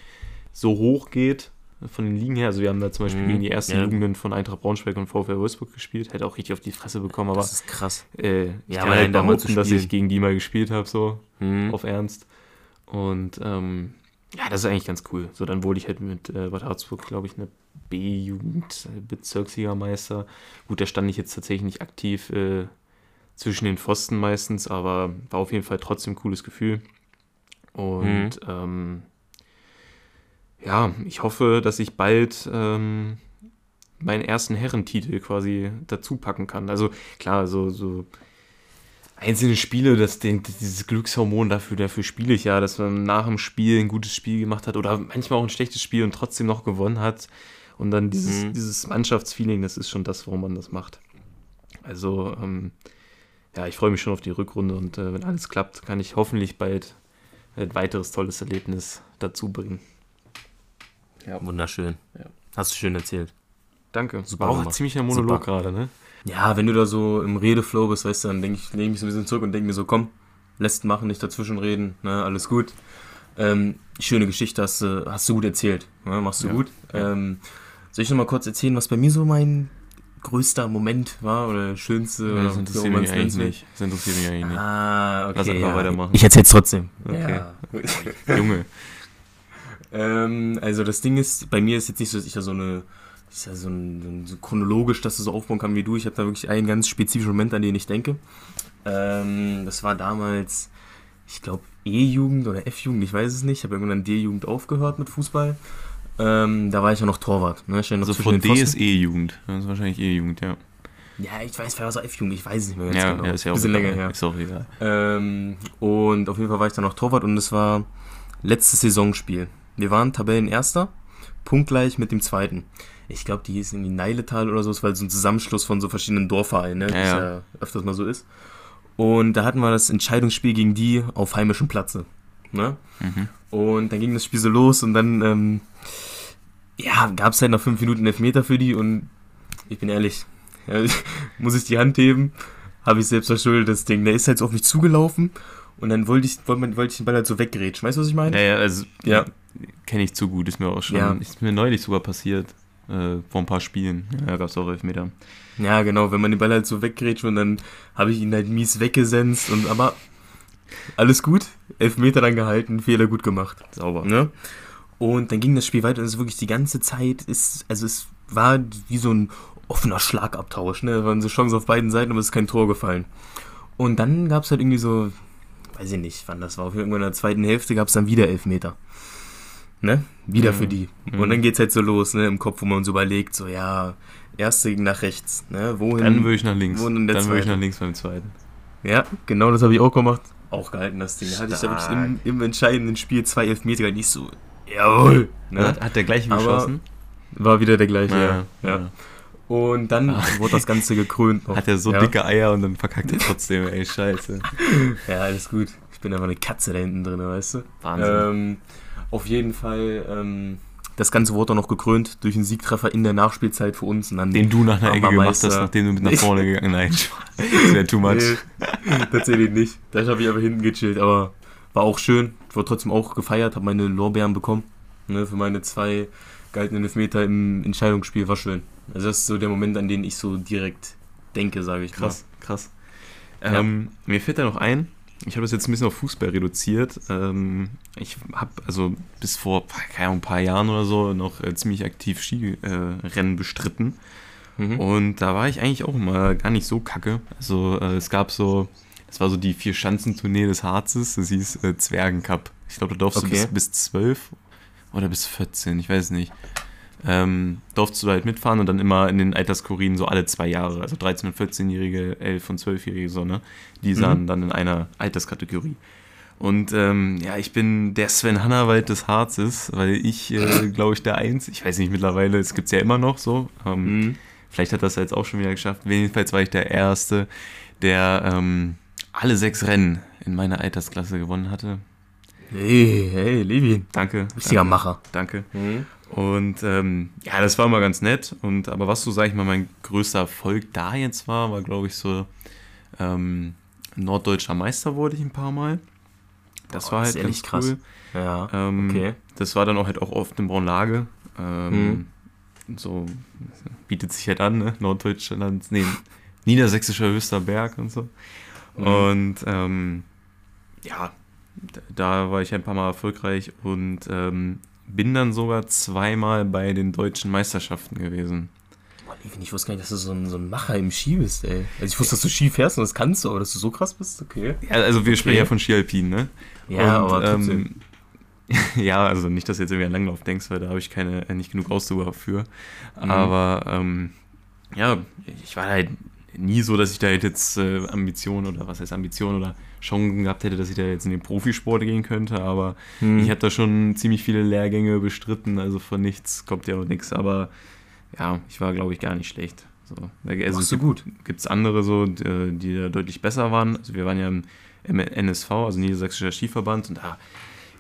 so hoch geht von den Ligen her. Also wir haben da zum Beispiel Mhm. gegen die ersten Ja. Jugenden von Eintracht Braunschweig und VfL Wolfsburg gespielt, hätte auch richtig auf die Fresse bekommen, aber das ist krass. äh, ich Ja, kann aber halt behaupten, dass ich gegen die mal gespielt habe, so Mhm. auf Ernst. Und ähm, ja, das ist eigentlich ganz cool. So, dann wurde ich halt mit äh, Bad Harzburg, glaube ich, eine B-Jugend, äh, Bezirksligameister. Gut, da stand ich jetzt tatsächlich nicht aktiv äh, zwischen den Pfosten meistens, aber war auf jeden Fall trotzdem ein cooles Gefühl. Und ähm, ja, ich hoffe, dass ich bald ähm, meinen ersten Herrentitel quasi dazu packen kann. Also klar, so, so einzelne Spiele, das, den, dieses Glückshormon dafür, dafür spiele ich ja, dass man nach dem Spiel ein gutes Spiel gemacht hat oder manchmal auch ein schlechtes Spiel und trotzdem noch gewonnen hat. Und dann dieses, Mhm. dieses Mannschaftsfeeling, das ist schon das, warum man das macht. Also, ähm, ja, ich freue mich schon auf die Rückrunde und äh, wenn alles klappt, kann ich hoffentlich bald ein weiteres tolles Erlebnis dazu bringen. Wunderschön. Ja. Hast du schön erzählt. Danke. Super War auch ziemlich ein Monolog Super. gerade, ne? Ja, wenn du da so im Redeflow bist, weißt du, dann denke ich, lehne ich mich so ein bisschen zurück und denke mir so, komm, lässt machen, nicht dazwischen reden, ne, alles gut. Ähm, schöne Geschichte hast du, hast du gut erzählt, ne, machst du Ja, gut. ja. Ähm, soll ich noch mal kurz erzählen, was bei mir so mein größter Moment war oder schönste? oder das interessiert mich eigentlich nicht. Das interessiert mich eigentlich nicht. Ah, okay. Lass einfach ja. weitermachen. Ich erzähl's trotzdem. Okay. Ja. Junge. Ähm, also das Ding ist, bei mir ist jetzt nicht so, dass ich da so eine, ist ja so, ein, so chronologisch, dass du so aufbauen kann wie du. Ich habe da wirklich einen ganz spezifischen Moment, an den ich denke. Ähm, das war damals, ich glaube, E-Jugend oder F-Jugend, ich weiß es nicht. Ich habe irgendwann in D-Jugend aufgehört mit Fußball. Ähm, da war ich ja noch Torwart. Ne? Ich stand noch Also von D ist E-Jugend. Das ist wahrscheinlich E-Jugend, ja. Ja, ich weiß, vielleicht war es F-Jugend, ich weiß es nicht mehr ganz Ja, genau. ja, ist ja auch Bisschen egal. länger her. Ist auch egal. Ähm, und auf jeden Fall war ich dann noch Torwart und es war letztes Saisonspiel. Wir waren Tabellenerster, punktgleich mit dem zweiten. Ich glaube, die hieß in die Neiletal oder so, das war so ein Zusammenschluss von so verschiedenen Dorfvereinen, ne? Ja, es ja. öfters mal so ist. Und da hatten wir das Entscheidungsspiel gegen die auf heimischem Platze. Ne? Mhm. Und dann ging das Spiel so los und dann ähm, ja, gab es halt nach fünf Minuten Elfmeter für die und ich bin ehrlich, Ja, muss ich die Hand heben, habe ich selbst verschuldet, das Ding. Der ist halt so auf mich zugelaufen und dann wollte ich, wollte, wollte ich den Ball halt so weggrätschen. Weißt du, was ich meine? Ja, ja, also Ja. kenne ich zu gut, ist mir auch schon, Ja. ist mir neulich sogar passiert, äh, vor ein paar Spielen. Ja, gab es auch Elfmeter. Ja, genau, wenn man den Ball halt so weggrätscht und dann habe ich ihn halt mies weggesenzt und aber alles gut. Elfmeter dann gehalten, Fehler gut gemacht. Sauber. Ne? Und dann ging das Spiel weiter und es ist wirklich die ganze Zeit ist, also es war wie so ein offener Schlagabtausch, ne? Da waren so Chancen auf beiden Seiten, aber es ist kein Tor gefallen. Und dann gab es halt irgendwie so, weiß ich nicht, wann das war, auf irgendwann in der zweiten Hälfte gab es dann wieder Elfmeter. Ne? Wieder Mhm. für die. Mhm. Und dann geht's halt so los, ne, im Kopf, wo man so überlegt, so ja, erste nach rechts, ne? Wohin? Dann würde ich nach links. Dann würde ich nach links beim zweiten. Ja, genau das habe ich auch gemacht. Auch gehalten, das Ding. Da hatte ich da wirklich Stark. im, im entscheidenden Spiel zwei Elfmeter, nicht so, jawohl. Ne? Hat, hat der gleiche geschossen? War wieder der gleiche, ja. ja. ja. Und dann Ah. wurde das Ganze gekrönt noch. Hat er so ja. dicke Eier und dann verkackt er trotzdem, ey, scheiße. Ja, alles gut. Ich bin einfach eine Katze da hinten drin, weißt du? Wahnsinn. Ähm, auf jeden Fall, ähm, das Ganze wurde auch noch gekrönt durch einen Siegtreffer in der Nachspielzeit für uns. Und dann Den du nach einer Ecke gemacht hast, nachdem du mit nach vorne gegangen Nein, das wäre too much. Nee, tatsächlich nicht. Da habe ich aber hinten gechillt, aber war auch schön. Ich wurde trotzdem auch gefeiert, habe meine Lorbeeren bekommen. Ne, für meine zwei gehaltenen Elfmeter im Entscheidungsspiel war schön. Also das ist so der Moment, an den ich so direkt denke, sage ich Krass, krass. Ja. Ähm, mir fällt da noch ein, ich habe das jetzt ein bisschen auf Fußball reduziert. Ähm, ich habe also bis vor keine Ahnung, ein paar Jahren oder so noch äh, ziemlich aktiv Skirennen äh, bestritten. Mhm. Und da war ich eigentlich auch immer gar nicht so kacke. Also äh, es gab so, das war so die Vier-Schanzentournee des Harzes, das hieß äh, Zwergencup. Ich glaube, da durfst Okay. du bis, bis 12 oder bis 14, ich weiß nicht. Ähm, durfst du halt mitfahren und dann immer in den Alterskurien so alle zwei Jahre, also 13- und 14-Jährige, 11- und 12-Jährige, so, ne? Die sahen Mhm. dann in einer Alterskategorie. Und ähm, ja, ich bin der Sven Hannawald des Harzes, weil ich, äh, glaube ich, der Eins, ich weiß nicht, mittlerweile, es gibt es ja immer noch so, ähm, Mhm. Vielleicht hat das jetzt auch schon wieder geschafft. Jedenfalls war ich der Erste, der ähm, alle sechs Rennen in meiner Altersklasse gewonnen hatte. Hey, hey, Levin. Danke. Richtiger Macher. Danke. Mhm. Und ähm, ja, das war immer ganz nett. Und aber was so, sag ich mal, mein größter Erfolg da jetzt war, war, glaube ich, so ähm, norddeutscher Meister wurde ich ein paar Mal. Das Boah, war das halt ist ganz ehrlich cool. Ja, Ähm, okay. Das war dann auch halt auch oft in Braunlage. Ähm, So bietet sich halt an, ne? Norddeutschland, nee, niedersächsischer höchster Berg und so. Mhm. Und ähm, ja, da, da war ich ein paar Mal erfolgreich und ähm, bin dann sogar zweimal bei den deutschen Meisterschaften gewesen. Boah, Levin, ich wusste gar nicht, dass du so ein, so ein Macher im Ski bist, ey. Also ich wusste, dass du Ski fährst und das kannst du, aber dass du so krass bist, okay. Ja, also wir sprechen Okay. ja von Ski Alpin, ne? Ja, Und, aber trotzdem. ähm, ja, also nicht, dass du jetzt irgendwie an Langlauf denkst, weil da habe ich keine, äh, nicht genug Ausdauer für. Mhm. Aber ähm, ja, ich war halt nie so, dass ich da jetzt äh, Ambitionen oder was heißt Ambitionen oder Chancen gehabt hätte, dass ich da jetzt in den Profisport gehen könnte. Aber Hm. ich habe da schon ziemlich viele Lehrgänge bestritten, also von nichts kommt ja auch nichts. Aber ja, ich war, glaube ich, gar nicht schlecht. So, also Machst du gut. gibt es andere so, die, die da deutlich besser waren. Also wir waren ja im im NSV, also Niedersächsischer Skiverband, und da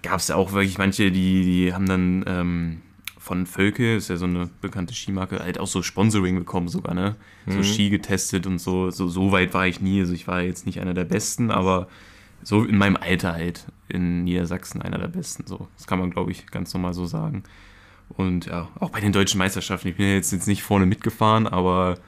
gab es ja auch wirklich manche, die, die haben dann ähm, von Völke, ist ja so eine bekannte Skimarke, halt auch so Sponsoring bekommen sogar, ne? So Mhm. Ski getestet und so, so. So weit war ich nie, also ich war jetzt nicht einer der Besten, aber so in meinem Alter halt in Niedersachsen einer der Besten, so. Das kann man, glaube ich, ganz normal so sagen. Und ja, auch bei den deutschen Meisterschaften, ich bin ja jetzt, jetzt nicht vorne mitgefahren, aber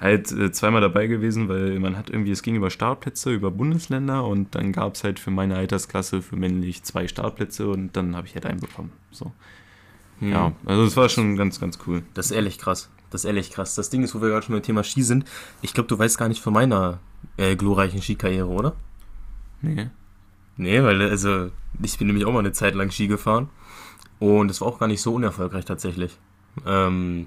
halt äh, zweimal dabei gewesen, weil man hat irgendwie, es ging über Startplätze, über Bundesländer und dann gab es halt für meine Altersklasse für männlich zwei Startplätze und dann habe ich halt einen bekommen. So. Hm. Ja, also das war schon ganz, ganz cool. Das ist ehrlich krass. Das ist ehrlich krass. Das Ding ist, wo wir gerade schon beim Thema Ski sind. Ich glaube, du weißt gar nicht von meiner äh, glorreichen Skikarriere, oder? Nee. Nee, weil, also, ich bin nämlich auch mal eine Zeit lang Ski gefahren. Und es war auch gar nicht so unerfolgreich tatsächlich. Ähm,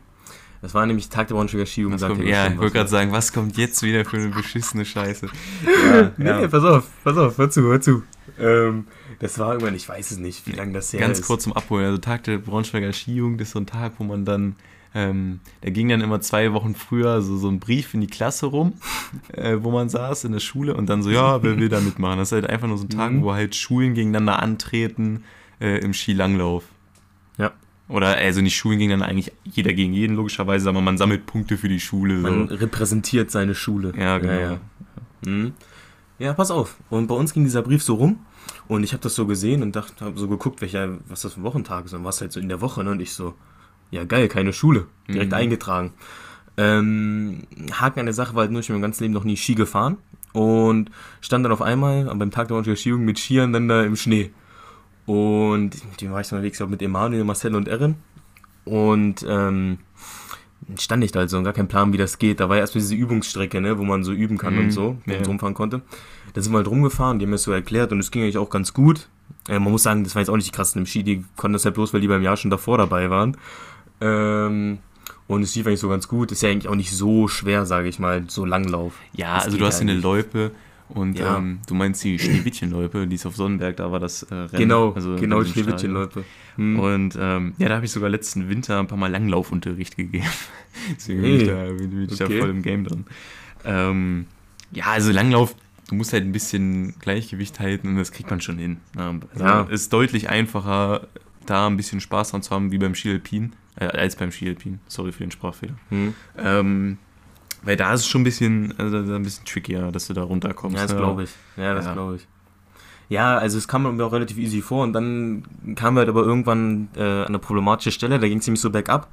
es war nämlich Tag der Braunschweiger Skijugend. Ja, ich wollte gerade sagen, was kommt jetzt wieder für eine beschissene Scheiße? Nee, pass auf, pass auf, hör zu, hör zu. Ähm, das war irgendwann, ich weiß es nicht, wie lange das her Ganz ist. kurz zum Abholen. Also Tag der Braunschweiger Skijugend ist so ein Tag, wo man dann, ähm, da ging dann immer zwei Wochen früher so, so ein Brief in die Klasse rum, äh, wo man saß in der Schule und dann so, ja, wer will da mitmachen? Das ist halt einfach nur so ein Tag, Mhm. wo halt Schulen gegeneinander antreten äh, im Skilanglauf. Ja. Oder also nicht Schulen gegen dann eigentlich jeder gegen jeden, logischerweise, aber man sammelt Punkte für die Schule. So. Man repräsentiert seine Schule. Ja, genau. Ja, ja. Mhm. ja, pass auf. Und bei uns ging dieser Brief so rum und ich habe das so gesehen und dachte, habe so geguckt, welcher, was das für ein Wochentag ist und was halt so in der Woche. Ne? Und ich so, ja geil, keine Schule. Direkt Mhm. eingetragen. Ähm, Haken an der Sache war halt nur, ich bin mein ganzes Leben noch nie Ski gefahren und stand dann auf einmal beim Tag der Unterschiedung mit Skiern dann da im Schnee. Und mit dem war ich dann unterwegs, ich glaub, mit Emanuel, Marcel und Erin. Und ähm, stand ich da halt so und gar kein Plan, wie das geht. Da war ja erstmal diese Übungsstrecke, ne, wo man so üben kann Mhm, und so, wo man ja. so rumfahren konnte. Da sind wir halt rumgefahren, die haben mir das so erklärt und es ging eigentlich auch ganz gut. Äh, man muss sagen, das war jetzt auch nicht die krassen im Ski, die konnten das halt bloß, weil die beim Jahr schon davor dabei waren. Ähm, und es lief eigentlich so ganz gut. Ist ja eigentlich auch nicht so schwer, sage ich mal, so Langlauf. Ja, Das also du hast hier eine. Loipe und Ja. ähm, du meinst die Schneewittchenloipe, die ist auf Sonnenberg, da war das äh, Rennen. Genau, also genau. Schneewittchenloipe. Hm. Und ähm, ja, da habe ich sogar letzten Winter ein paar Mal Langlaufunterricht gegeben. Deswegen bin Hey. ich, da, bin ich Okay. da voll im Game drin. Ähm, ja, also Langlauf, du musst halt ein bisschen Gleichgewicht halten und das kriegt man schon hin. Also Ja. Ist deutlich einfacher, da ein bisschen Spaß dran zu haben, wie beim Ski Alpin, äh, als beim Ski Alpin. Sorry für den Sprachfehler. Hm. Ähm, weil da ist es schon ein bisschen, also ein bisschen trickier, dass du da runterkommst. Ja, das glaube ich. Ja, das Ja. glaube ich. Ja, also es kam mir auch relativ easy vor und dann kamen wir halt aber irgendwann äh, an eine problematische Stelle, da ging es nämlich so bergab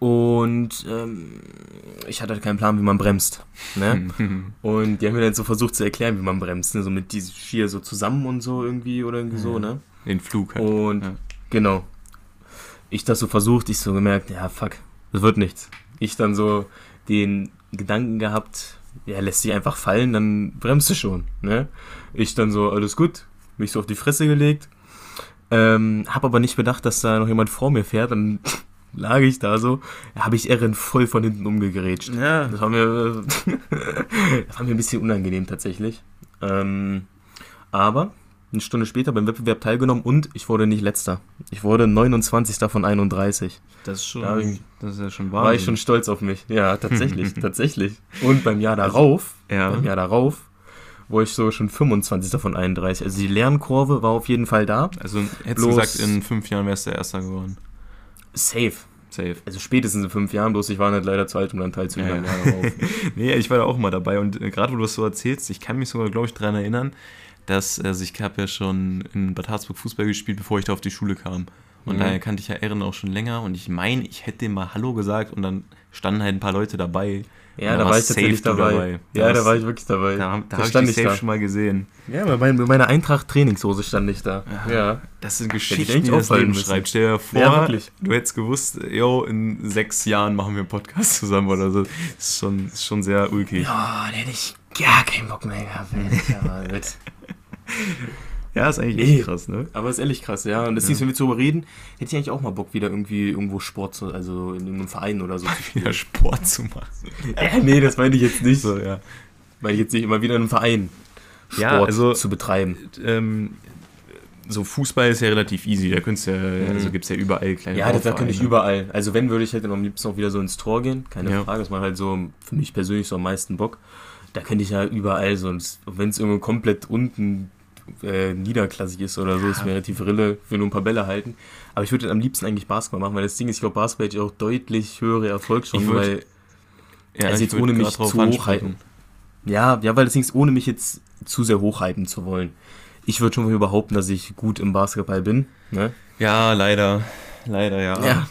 und ähm, ich hatte halt keinen Plan, wie man bremst. Ne? Und die haben mir dann so versucht zu erklären, wie man bremst, ne? so mit diesen Skier so zusammen und so irgendwie oder irgendwie so, Ja. ne? Den Flug halt. Und Ja. genau. Ich das so versucht, ich so gemerkt, ja, fuck, das wird nichts. Ich dann so den Gedanken gehabt, ja, lässt sich einfach fallen, dann bremst du schon, ne? Ich dann so, alles gut, mich so auf die Fresse gelegt, ähm, hab aber nicht bedacht, dass da noch jemand vor mir fährt, dann lag ich da so, habe ich Erin voll von hinten umgegrätscht. Ja, Das war mir, das war mir ein bisschen unangenehm tatsächlich. Ähm, aber eine Stunde später beim Wettbewerb teilgenommen und ich wurde nicht letzter. Ich wurde 29. von 31. das ist schon, Da ich- das ist ja schon War ich schon stolz auf mich. Ja, tatsächlich, tatsächlich. Und beim Jahr darauf, Ja. beim Jahr darauf, wurde ich so schon 25. von 31. Also die Lernkurve war auf jeden Fall da. Also hättest du gesagt, in fünf Jahren wärst du Erster geworden. Safe. Safe. Also spätestens in fünf Jahren, bloß ich war nicht leider zu alt, um dann teilzunehmen. Ja, Ja. Nee, ich war da auch mal dabei und äh, gerade wo du das so erzählst, ich kann mich sogar, glaube ich, daran erinnern, dass, also ich habe ja schon in Bad Harzburg Fußball gespielt, bevor ich da auf die Schule kam. Und Mhm. daher kannte ich ja Ehren auch schon länger und ich meine, ich hätte ihm mal Hallo gesagt und dann standen halt ein paar Leute dabei. Ja, Da da war ich tatsächlich dabei. dabei. Da Ja, da warst- war ich wirklich dabei. Da, da Da habe ich dich ich safe da. schon mal gesehen. Ja, bei, mein, bei meiner Eintracht-Trainingshose stand ich da. Ja. Ja. Das sind Geschichten, die das Leben schreibt. Stell dir vor, Ja, du hättest gewusst, yo, in sechs Jahren machen wir einen Podcast zusammen oder so. Das ist schon, ist schon sehr ulkig. Ja, da hätte ich gar keinen Bock mehr gehabt. Ja, ist eigentlich Nee. echt krass, ne? Aber ist ehrlich krass, ja. Und deswegen, wenn wir darüber reden, hätte ich eigentlich auch mal Bock, wieder irgendwie irgendwo Sport zu, also in irgendeinem Verein oder so. Wieder Sport zu machen. äh, nee, das meine ich jetzt nicht. So, ja. Meine ich jetzt nicht immer wieder in einem Verein Sport Ja, also- zu betreiben. ähm, so Fußball ist ja relativ easy, da könntest ja, also gibt es ja überall kleine Ja, das, da könnte ich überall. Also wenn, würde ich halt am liebsten auch wieder so ins Tor gehen. Keine Ja. Frage. Das macht halt so für mich persönlich so am meisten Bock. Da könnte ich ja überall sonst, wenn es irgendwo komplett unten äh, niederklassig ist oder so, ist mir relativ Rille, für nur ein paar Bälle halten. Aber ich würde am liebsten eigentlich Basketball machen, weil das Ding ist, ich glaube, Basketball hätte ich auch deutlich höhere Erfolgschancen, würd- weil Ja, Also jetzt ohne mich zu hochhalten. Ja, ja, weil das Ding ist, ohne mich jetzt zu sehr hochhypen zu wollen. Ich würde schon mal behaupten, dass ich gut im Basketball bin. Ne? Ja, leider. Leider, ja. Ja.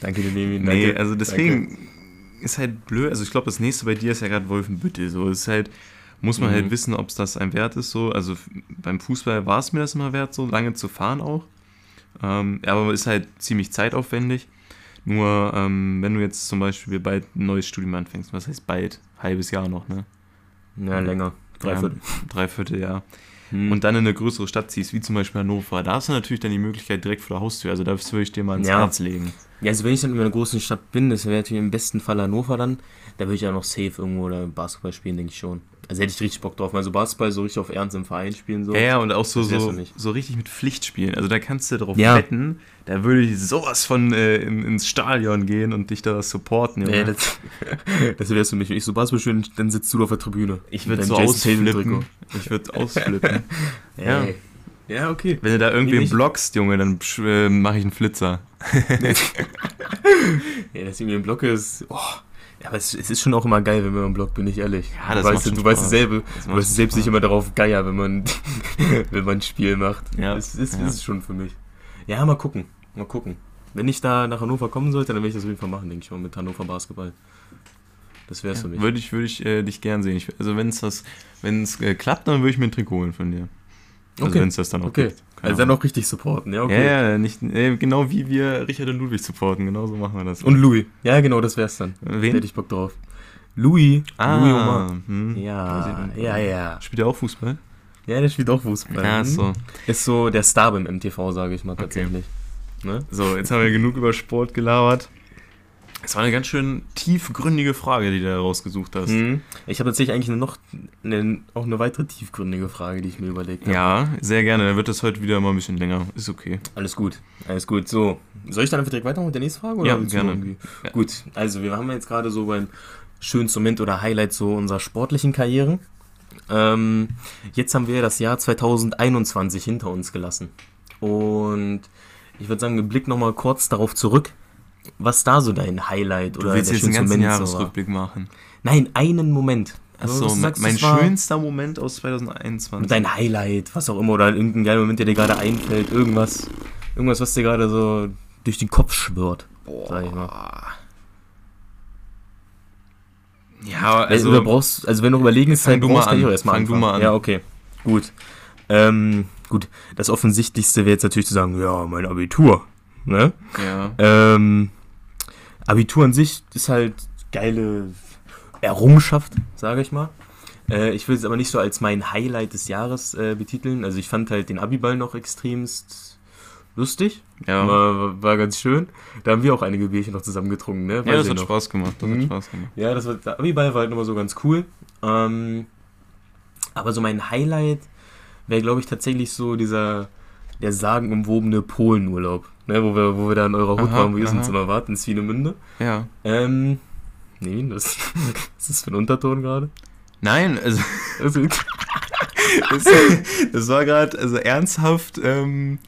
Danke dir, Levi. Nee, Danke. also deswegen ist halt blöd. Also ich glaube, das nächste bei dir ist ja gerade Wolfenbüttel. So ist halt, muss man Mhm. halt wissen, ob es das einem wert ist. So, also beim Fußball war es mir das immer wert, so lange zu fahren auch. Ähm, aber ist halt ziemlich zeitaufwendig. Nur ähm, wenn du jetzt zum Beispiel bald ein neues Studium anfängst, was heißt bald? Halbes Jahr noch, ne? Ja, länger. Dreiviertel. Ja, dreiviertel Jahr. Hm. Und dann in eine größere Stadt ziehst, wie zum Beispiel Hannover, da hast du natürlich dann die Möglichkeit direkt vor der Haustür. Also das würde ich dir mal ins Ja. Herz legen. Ja, also wenn ich dann in einer großen Stadt bin, das wäre natürlich im besten Fall Hannover dann, da würde ich ja noch safe irgendwo oder Basketball spielen, denke ich schon. Also hätte ich richtig Bock drauf. Also Basketball so richtig auf Ernst im Verein spielen so. Ja, ja, und auch so, so, so richtig mit Pflichtspielen. Also da kannst du drauf Ja. wetten, da würde ich sowas von äh, in, ins Stadion gehen und dich da supporten. Junge. das, das wär's für mich. Wenn ich so Basketball spiele, dann sitzt du auf der Tribüne. ich würde so ausflippen. Ich würde ausflippen. ja. Ey. Ja, okay. Wenn du da irgendwie blockst, Junge, dann äh, mache ich einen Flitzer. ja, dass ich mir im Block ist. Oh. Ja, aber es, es ist schon auch immer geil, wenn man im Block bin, ich ehrlich. Ja, das du weißt, du weißt selber, Das du weißt selbst nicht immer darauf geier, wenn man, wenn man ein Spiel macht. Ja, Es ist, ja. ist es schon für mich. Ja, mal gucken. Mal gucken. Wenn ich da nach Hannover kommen sollte, dann werde ich das auf jeden Fall machen, denke ich mal, mit Hannover Basketball. Das wäre es für mich. Würde ich, würde ich äh, dich gern sehen. Ich, also wenn es das, wenn es äh, klappt, dann würde ich mir ein Trikot holen von dir. Also Okay. wenn es das dann auch Okay. gibt. Keine Also dann auch richtig supporten, ja, okay. Ja, ja, nicht, äh, genau wie wir Richard und Ludwig supporten, genau so machen wir das. Und Louis. Ja, genau, das wär's dann. Da wen? hätte ich Bock drauf. Louis. Ah, Louis Omar. hm. Ja, ja, ja. Spielt er auch Fußball? Ja, der spielt auch Fußball. Ja, Hm. so. Ist so der Star beim MTV, sage ich mal tatsächlich. Ne? So, jetzt haben wir genug über Sport gelabert. Es war eine ganz schön tiefgründige Frage, die du da rausgesucht hast. Hm. Ich habe tatsächlich eigentlich noch eine, auch eine weitere tiefgründige Frage, die ich mir überlegt habe. Ja, sehr gerne. Dann wird das heute wieder mal ein bisschen länger. Ist okay. Alles gut, alles gut. So, soll ich dann einfach direkt weitermachen mit der nächsten Frage? Ja, gerne. Ja. Gut, also wir haben jetzt gerade so beim schönsten Moment oder Highlight so unserer sportlichen Karrieren. Ähm, jetzt haben wir das Jahr 2021 hinter uns gelassen. Und ich würde sagen, wir blicken nochmal kurz darauf zurück, was da so dein Highlight Du oder willst der jetzt einen ganzen Moment so war. Jahresrückblick machen. Nein, einen Moment. Achso, sagst, mein schönster Moment aus 2021. Dein Highlight, was auch immer, oder irgendein geiler Moment, der dir gerade einfällt, irgendwas, irgendwas, was dir gerade so durch den Kopf schwirrt. Sag ich mal. Ja, Also, also du brauchst, also wenn du Überlegenszeit brauchst, kann ich an. auch erstmal Fang du mal an. Ja, okay. Gut. Ähm, gut, das Offensichtlichste wäre jetzt natürlich zu sagen, ja, mein Abitur. Ne? ja. Ähm, Abitur an sich ist halt geile Errungenschaft, sage ich mal. Äh, ich will es aber nicht so als mein Highlight des Jahres äh, betiteln. Also ich fand halt den Abiball noch extremst lustig. Ja. War, war ganz schön. Da haben wir auch einige Bierchen noch zusammen getrunken, ne? ja, das hat noch. Spaß gemacht. Das Mhm. hat Spaß gemacht. Ja, das war, der Abiball war halt nochmal so ganz cool. Ähm, aber so mein Highlight wäre, glaube ich, tatsächlich so dieser, der sagenumwobene Polenurlaub. Ne, wo wir, wo wir da in eurer Hut Aha, waren, wo ihr aha. uns immer warten, in Swinemünde. Ja. Ähm, nee, das, was ist für ein Unterton gerade? Nein, also Also, das, das war gerade also ernsthaft ähm,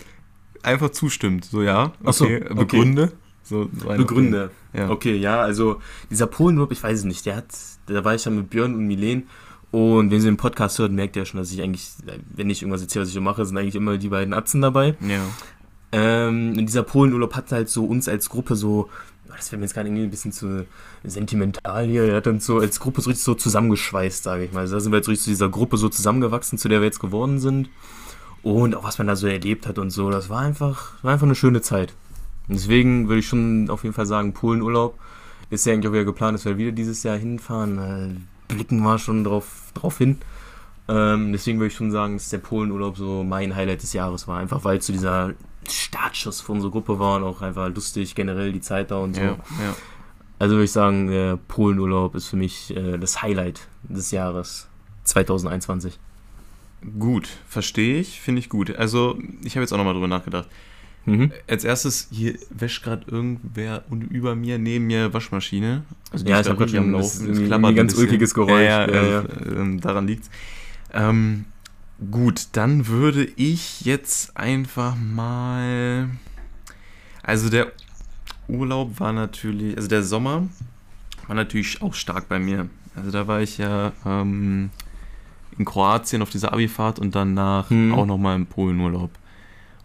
einfach zustimmt. So ja, so, okay, okay. begründe. So, so Begründe. Ja. Okay, ja, also dieser Polenurlaub, ich weiß es nicht, der hat, da war ich dann mit Björn und Milen und wenn sie den Podcast hört, merkt ihr schon, dass ich eigentlich, wenn ich irgendwas erzähle, was ich so mache, sind eigentlich immer die beiden Atzen dabei. Ja. Ähm, und dieser Polenurlaub hat halt so uns als Gruppe so, oh, das wäre mir jetzt gerade irgendwie ein bisschen zu sentimental hier, der hat uns so als Gruppe so richtig so zusammengeschweißt, sage ich mal. Also da sind wir jetzt richtig zu dieser Gruppe so zusammengewachsen, zu der wir jetzt geworden sind. Und auch was man da so erlebt hat und so, das war einfach, war einfach eine schöne Zeit. Deswegen würde ich schon auf jeden Fall sagen, Polenurlaub ist ja eigentlich auch wieder geplant, dass wir wieder dieses Jahr hinfahren. Äh, blicken wir schon drauf, drauf hin. Ähm, deswegen würde ich schon sagen, dass der Polenurlaub so mein Highlight des Jahres war. Einfach weil zu dieser Startschuss für unsere Gruppe war und auch einfach lustig generell die Zeit da und so. Ja, ja. Also würde ich sagen, der Polenurlaub ist für mich äh, das Highlight des Jahres 2021. Gut, verstehe ich, finde ich gut. Also, ich habe jetzt auch nochmal drüber nachgedacht. Mhm. Als erstes, hier wäscht gerade irgendwer und über mir, neben mir Waschmaschine. Also Ja, ich hab grad grad schon- Laufen, ein ganz bisschen. ulkiges Geräusch. Ja, ja, Ja, ja. äh, ähm, daran liegt's. Ähm, gut, dann würde ich jetzt einfach mal. Also der Urlaub war natürlich, also der Sommer war natürlich auch stark bei mir. Also da war ich ja ähm, in Kroatien auf dieser Abifahrt und danach Hm. auch nochmal im Polenurlaub.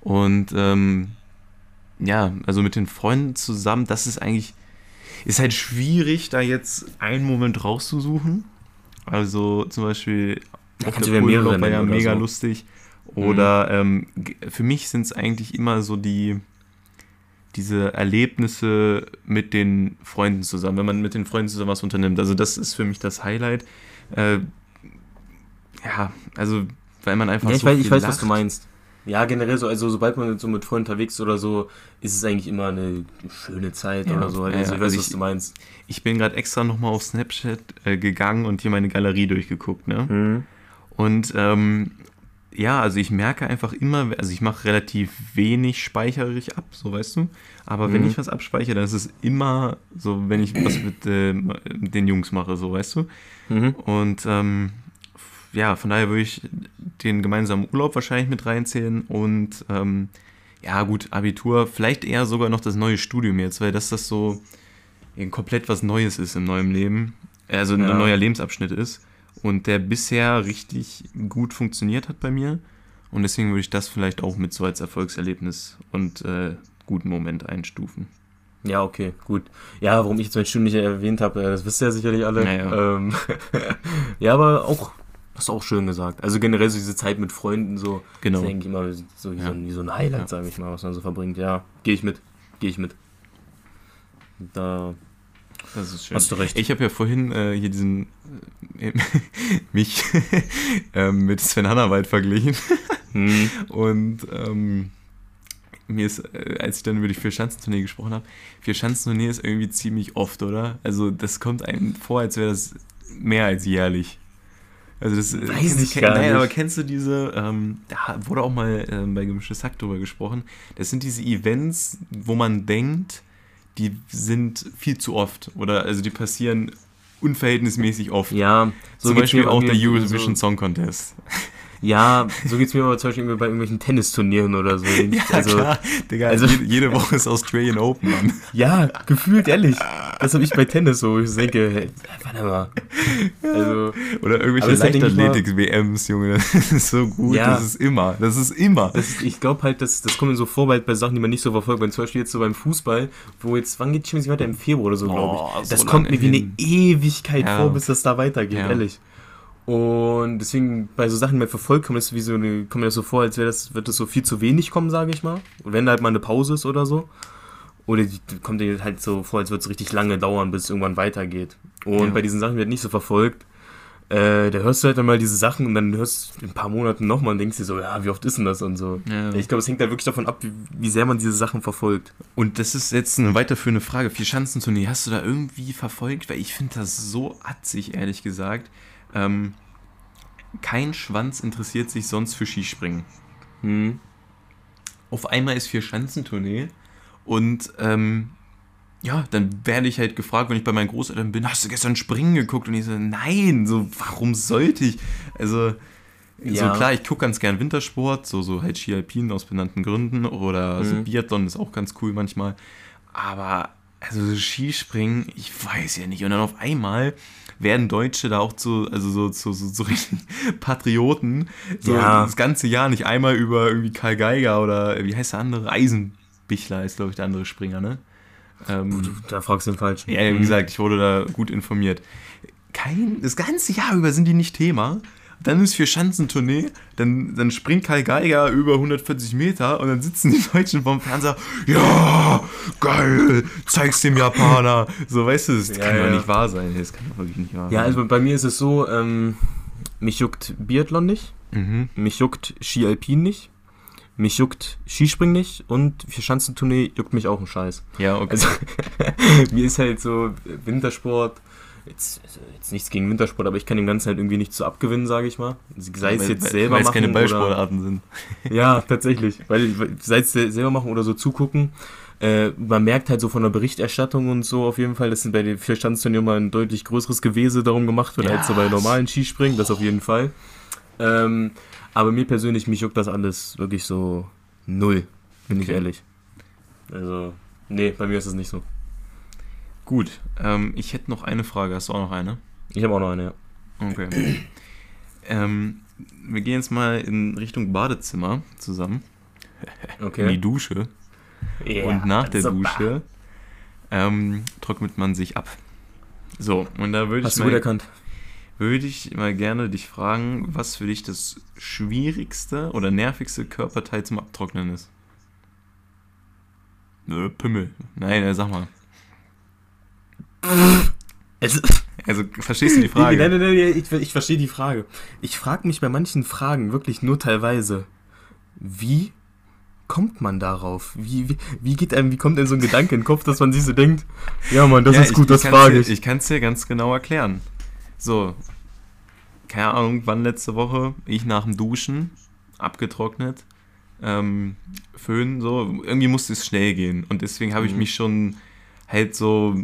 Und ähm, ja, also mit den Freunden zusammen, das ist eigentlich, ist halt schwierig, da jetzt einen Moment rauszusuchen. Also zum Beispiel Da kannst du ja mehrere Polenurlaub war ja mega so. lustig. Oder ähm, g- für mich sind es eigentlich immer so die diese Erlebnisse mit den Freunden zusammen, wenn man mit den Freunden zusammen was unternimmt. Also das ist für mich das Highlight. Äh, ja, also weil man einfach Ja, ich so weiß, ich weiß was du lacht. meinst. Ja, generell so, also sobald man so mit Freunden unterwegs ist oder so, ist es eigentlich immer eine schöne Zeit Ja, oder so. Also ja, ich weiß, also was ich- du meinst. Ich bin gerade extra nochmal auf Snapchat äh, gegangen und hier meine Galerie durchgeguckt, ne? Mhm. Und ähm, ja, also ich merke einfach immer, also ich mache relativ wenig speichere ich ab, so weißt du. Aber wenn Mhm. ich was abspeichere, dann ist es immer so, wenn ich was mit, äh, mit den Jungs mache, so weißt du. Mhm. Und ähm, ja, von daher würde ich den gemeinsamen Urlaub wahrscheinlich mit reinzählen und ähm, ja, gut, Abitur, vielleicht eher sogar noch das neue Studium jetzt, weil das das so komplett was Neues ist im neuen Leben, also ein Ja. neuer Lebensabschnitt ist und der bisher richtig gut funktioniert hat bei mir und deswegen würde ich das vielleicht auch mit so als Erfolgserlebnis und äh, guten Moment einstufen. Ja, okay, gut. Ja, warum ich jetzt mein Studium nicht erwähnt habe, äh, das wisst ihr ja sicherlich alle. Ja, ja. Ähm, ja aber auch, hast du auch schön gesagt. Also generell so diese Zeit mit Freunden, so, Genau. ist eigentlich immer so wie, Ja. so ein, wie so ein Highlight, Ja. sage ich mal, was man so verbringt. Ja, gehe ich mit, gehe ich mit. Da Das ist schön. hast du recht. Ich habe ja vorhin äh, hier diesen äh, mich ähm, mit Sven Hannawald verglichen Hm. und ähm, mir ist, äh, als ich dann über die Vier-Schanzentournee gesprochen habe, Vier-Schanzentournee ist irgendwie ziemlich oft, oder? Also das kommt einem vor, als wäre das mehr als jährlich. Also das äh, Weiß ich kenn- gar nein, nicht. aber kennst du diese, ähm, da wurde auch mal ähm, bei Gemischtes Hack drüber gesprochen, das sind diese Events, wo man denkt, die sind viel zu oft oder also die passieren unverhältnismäßig oft. Ja, so Zum Beispiel auch der Eurovision so, Song Contest. Ja, so geht's mir aber zum Beispiel bei irgendwelchen Tennisturnieren oder so. also, Digga, also- jede, Woche ist Australian Open, Mann. Ja, gefühlt ehrlich. Das habe ich bei Tennis so. Ich denke, hey, warte mal. Also, Oder irgendwelche halt, Leichtathletik-WMs, Junge. Das ist so gut. Ja. Das ist immer. Das ist immer. das, ich glaube halt, das, das kommt mir so vor bei, bei Sachen, die man nicht so verfolgt. Wenn zum Beispiel jetzt so beim Fußball, wo jetzt, wann geht Champions League weiter? Im Februar oder so, glaube ich. so Das kommt lange mir wie eine hin. Ewigkeit Ja. vor, bis das da weitergeht, Ja. ehrlich. Und deswegen, bei so Sachen, die man verfolgt, kommt, das wie so eine, kommt mir das so vor, als wäre das, wird das so viel zu wenig kommen, sage ich mal. Und wenn da halt mal eine Pause ist oder so. Oder die, die kommt dir halt so vor, als würde es richtig lange dauern, bis es irgendwann weitergeht. Und Ja. bei diesen Sachen wird nicht so verfolgt. Äh, da hörst du halt dann mal diese Sachen und dann hörst du in ein paar Monaten nochmal und denkst dir so, ja, wie oft ist denn das und so. Ja. Ich glaube, es hängt da wirklich davon ab, wie, wie sehr man diese Sachen verfolgt. Und das ist jetzt eine weiterführende Frage. Vier Schanzentournee, hast du da irgendwie verfolgt? Weil ich finde das so atzig, ehrlich gesagt. Ähm, kein Schwanz interessiert sich sonst für Skispringen. Hm. Auf einmal ist Vier Schanzentournee und ähm, ja, dann werde ich halt gefragt, wenn ich bei meinen Großeltern bin, hast du gestern Springen geguckt? Und ich so, nein, so, warum sollte ich? Also, Ja. so klar, ich gucke ganz gern Wintersport, so, so halt Ski Alpin aus benannten Gründen oder so Mhm. Biathlon ist auch ganz cool manchmal. Aber, also so Skispringen, ich weiß ja nicht. Und dann auf einmal werden Deutsche da auch zu, also so, so, so, so richtig Patrioten, so Ja. das ganze Jahr nicht einmal über irgendwie Karl Geiger oder wie heißt der andere? Eisenbichler ist, glaube ich, der andere Springer, ne? Ähm, Da fragst du den Falschen. ja, wie Hm. gesagt, ich wurde da gut informiert. Kein, das ganze Jahr über sind die nicht Thema. Dann ist vier Schanzentournee, dann, dann springt Karl Geiger über 140 Meter und dann sitzen die Deutschen vorm Fernseher, ja, geil, zeig's dem Japaner. So, weißt du, das Ja, kann doch ja. nicht wahr sein. Das kann doch wirklich nicht wahr Ja, sein. also bei mir ist es so, ähm, mich juckt Biathlon nicht, Mhm. mich juckt Ski Alpin nicht, mich juckt Skispringen nicht und für Schanzentournee juckt mich auch ein Scheiß. Ja, okay. Also mir ist halt so Wintersport, jetzt, also jetzt nichts gegen Wintersport, aber ich kann dem Ganzen halt irgendwie nicht so abgewinnen, sage ich mal. Sei es Weil- jetzt weil- selber Weil es machen keine oder, Ballsportarten sind. Ja, tatsächlich. Weil, weil sei es se- selber machen oder so zugucken. Äh, man merkt halt so von der Berichterstattung und so auf jeden Fall, dass bei den vier Standsturnieren mal ein deutlich größeres Gewese darum gemacht wird, Ja. als so bei normalen Skispringen, das auf jeden Fall. Ähm, aber mir persönlich, mich juckt das alles wirklich so null, bin ich Okay. ehrlich. Also, nee, bei mir ist das nicht so. Gut, ähm, ich hätte noch eine Frage. Hast du auch noch eine? Ich habe auch noch eine, ja. Okay. ähm, wir gehen jetzt mal in Richtung Badezimmer zusammen. In die Okay. Dusche. Ja, und nach der super. Dusche ähm, trocknet man sich ab. So, und da würde ich, Hast du gut mal, erkannt. würde ich mal gerne dich fragen, was für dich das schwierigste oder nervigste Körperteil zum Abtrocknen ist. Nö, Pimmel. Nein, äh, sag mal. Es, Also, verstehst du die Frage? Nein, nein, nein, ich, ich verstehe die Frage. Ich frage mich bei manchen Fragen wirklich nur teilweise, wie kommt man darauf? Wie, wie, wie geht einem, wie kommt denn so ein Gedanke in den Kopf, dass man sich so denkt, ja Mann, das Ja, ist gut, ich, das ich frage ich. Ich kann es dir ganz genau erklären. So, keine Ahnung, wann letzte Woche, ich nach dem Duschen, abgetrocknet, ähm, Föhn, so, irgendwie musste es schnell gehen. Und deswegen habe ich Mhm. mich schon halt so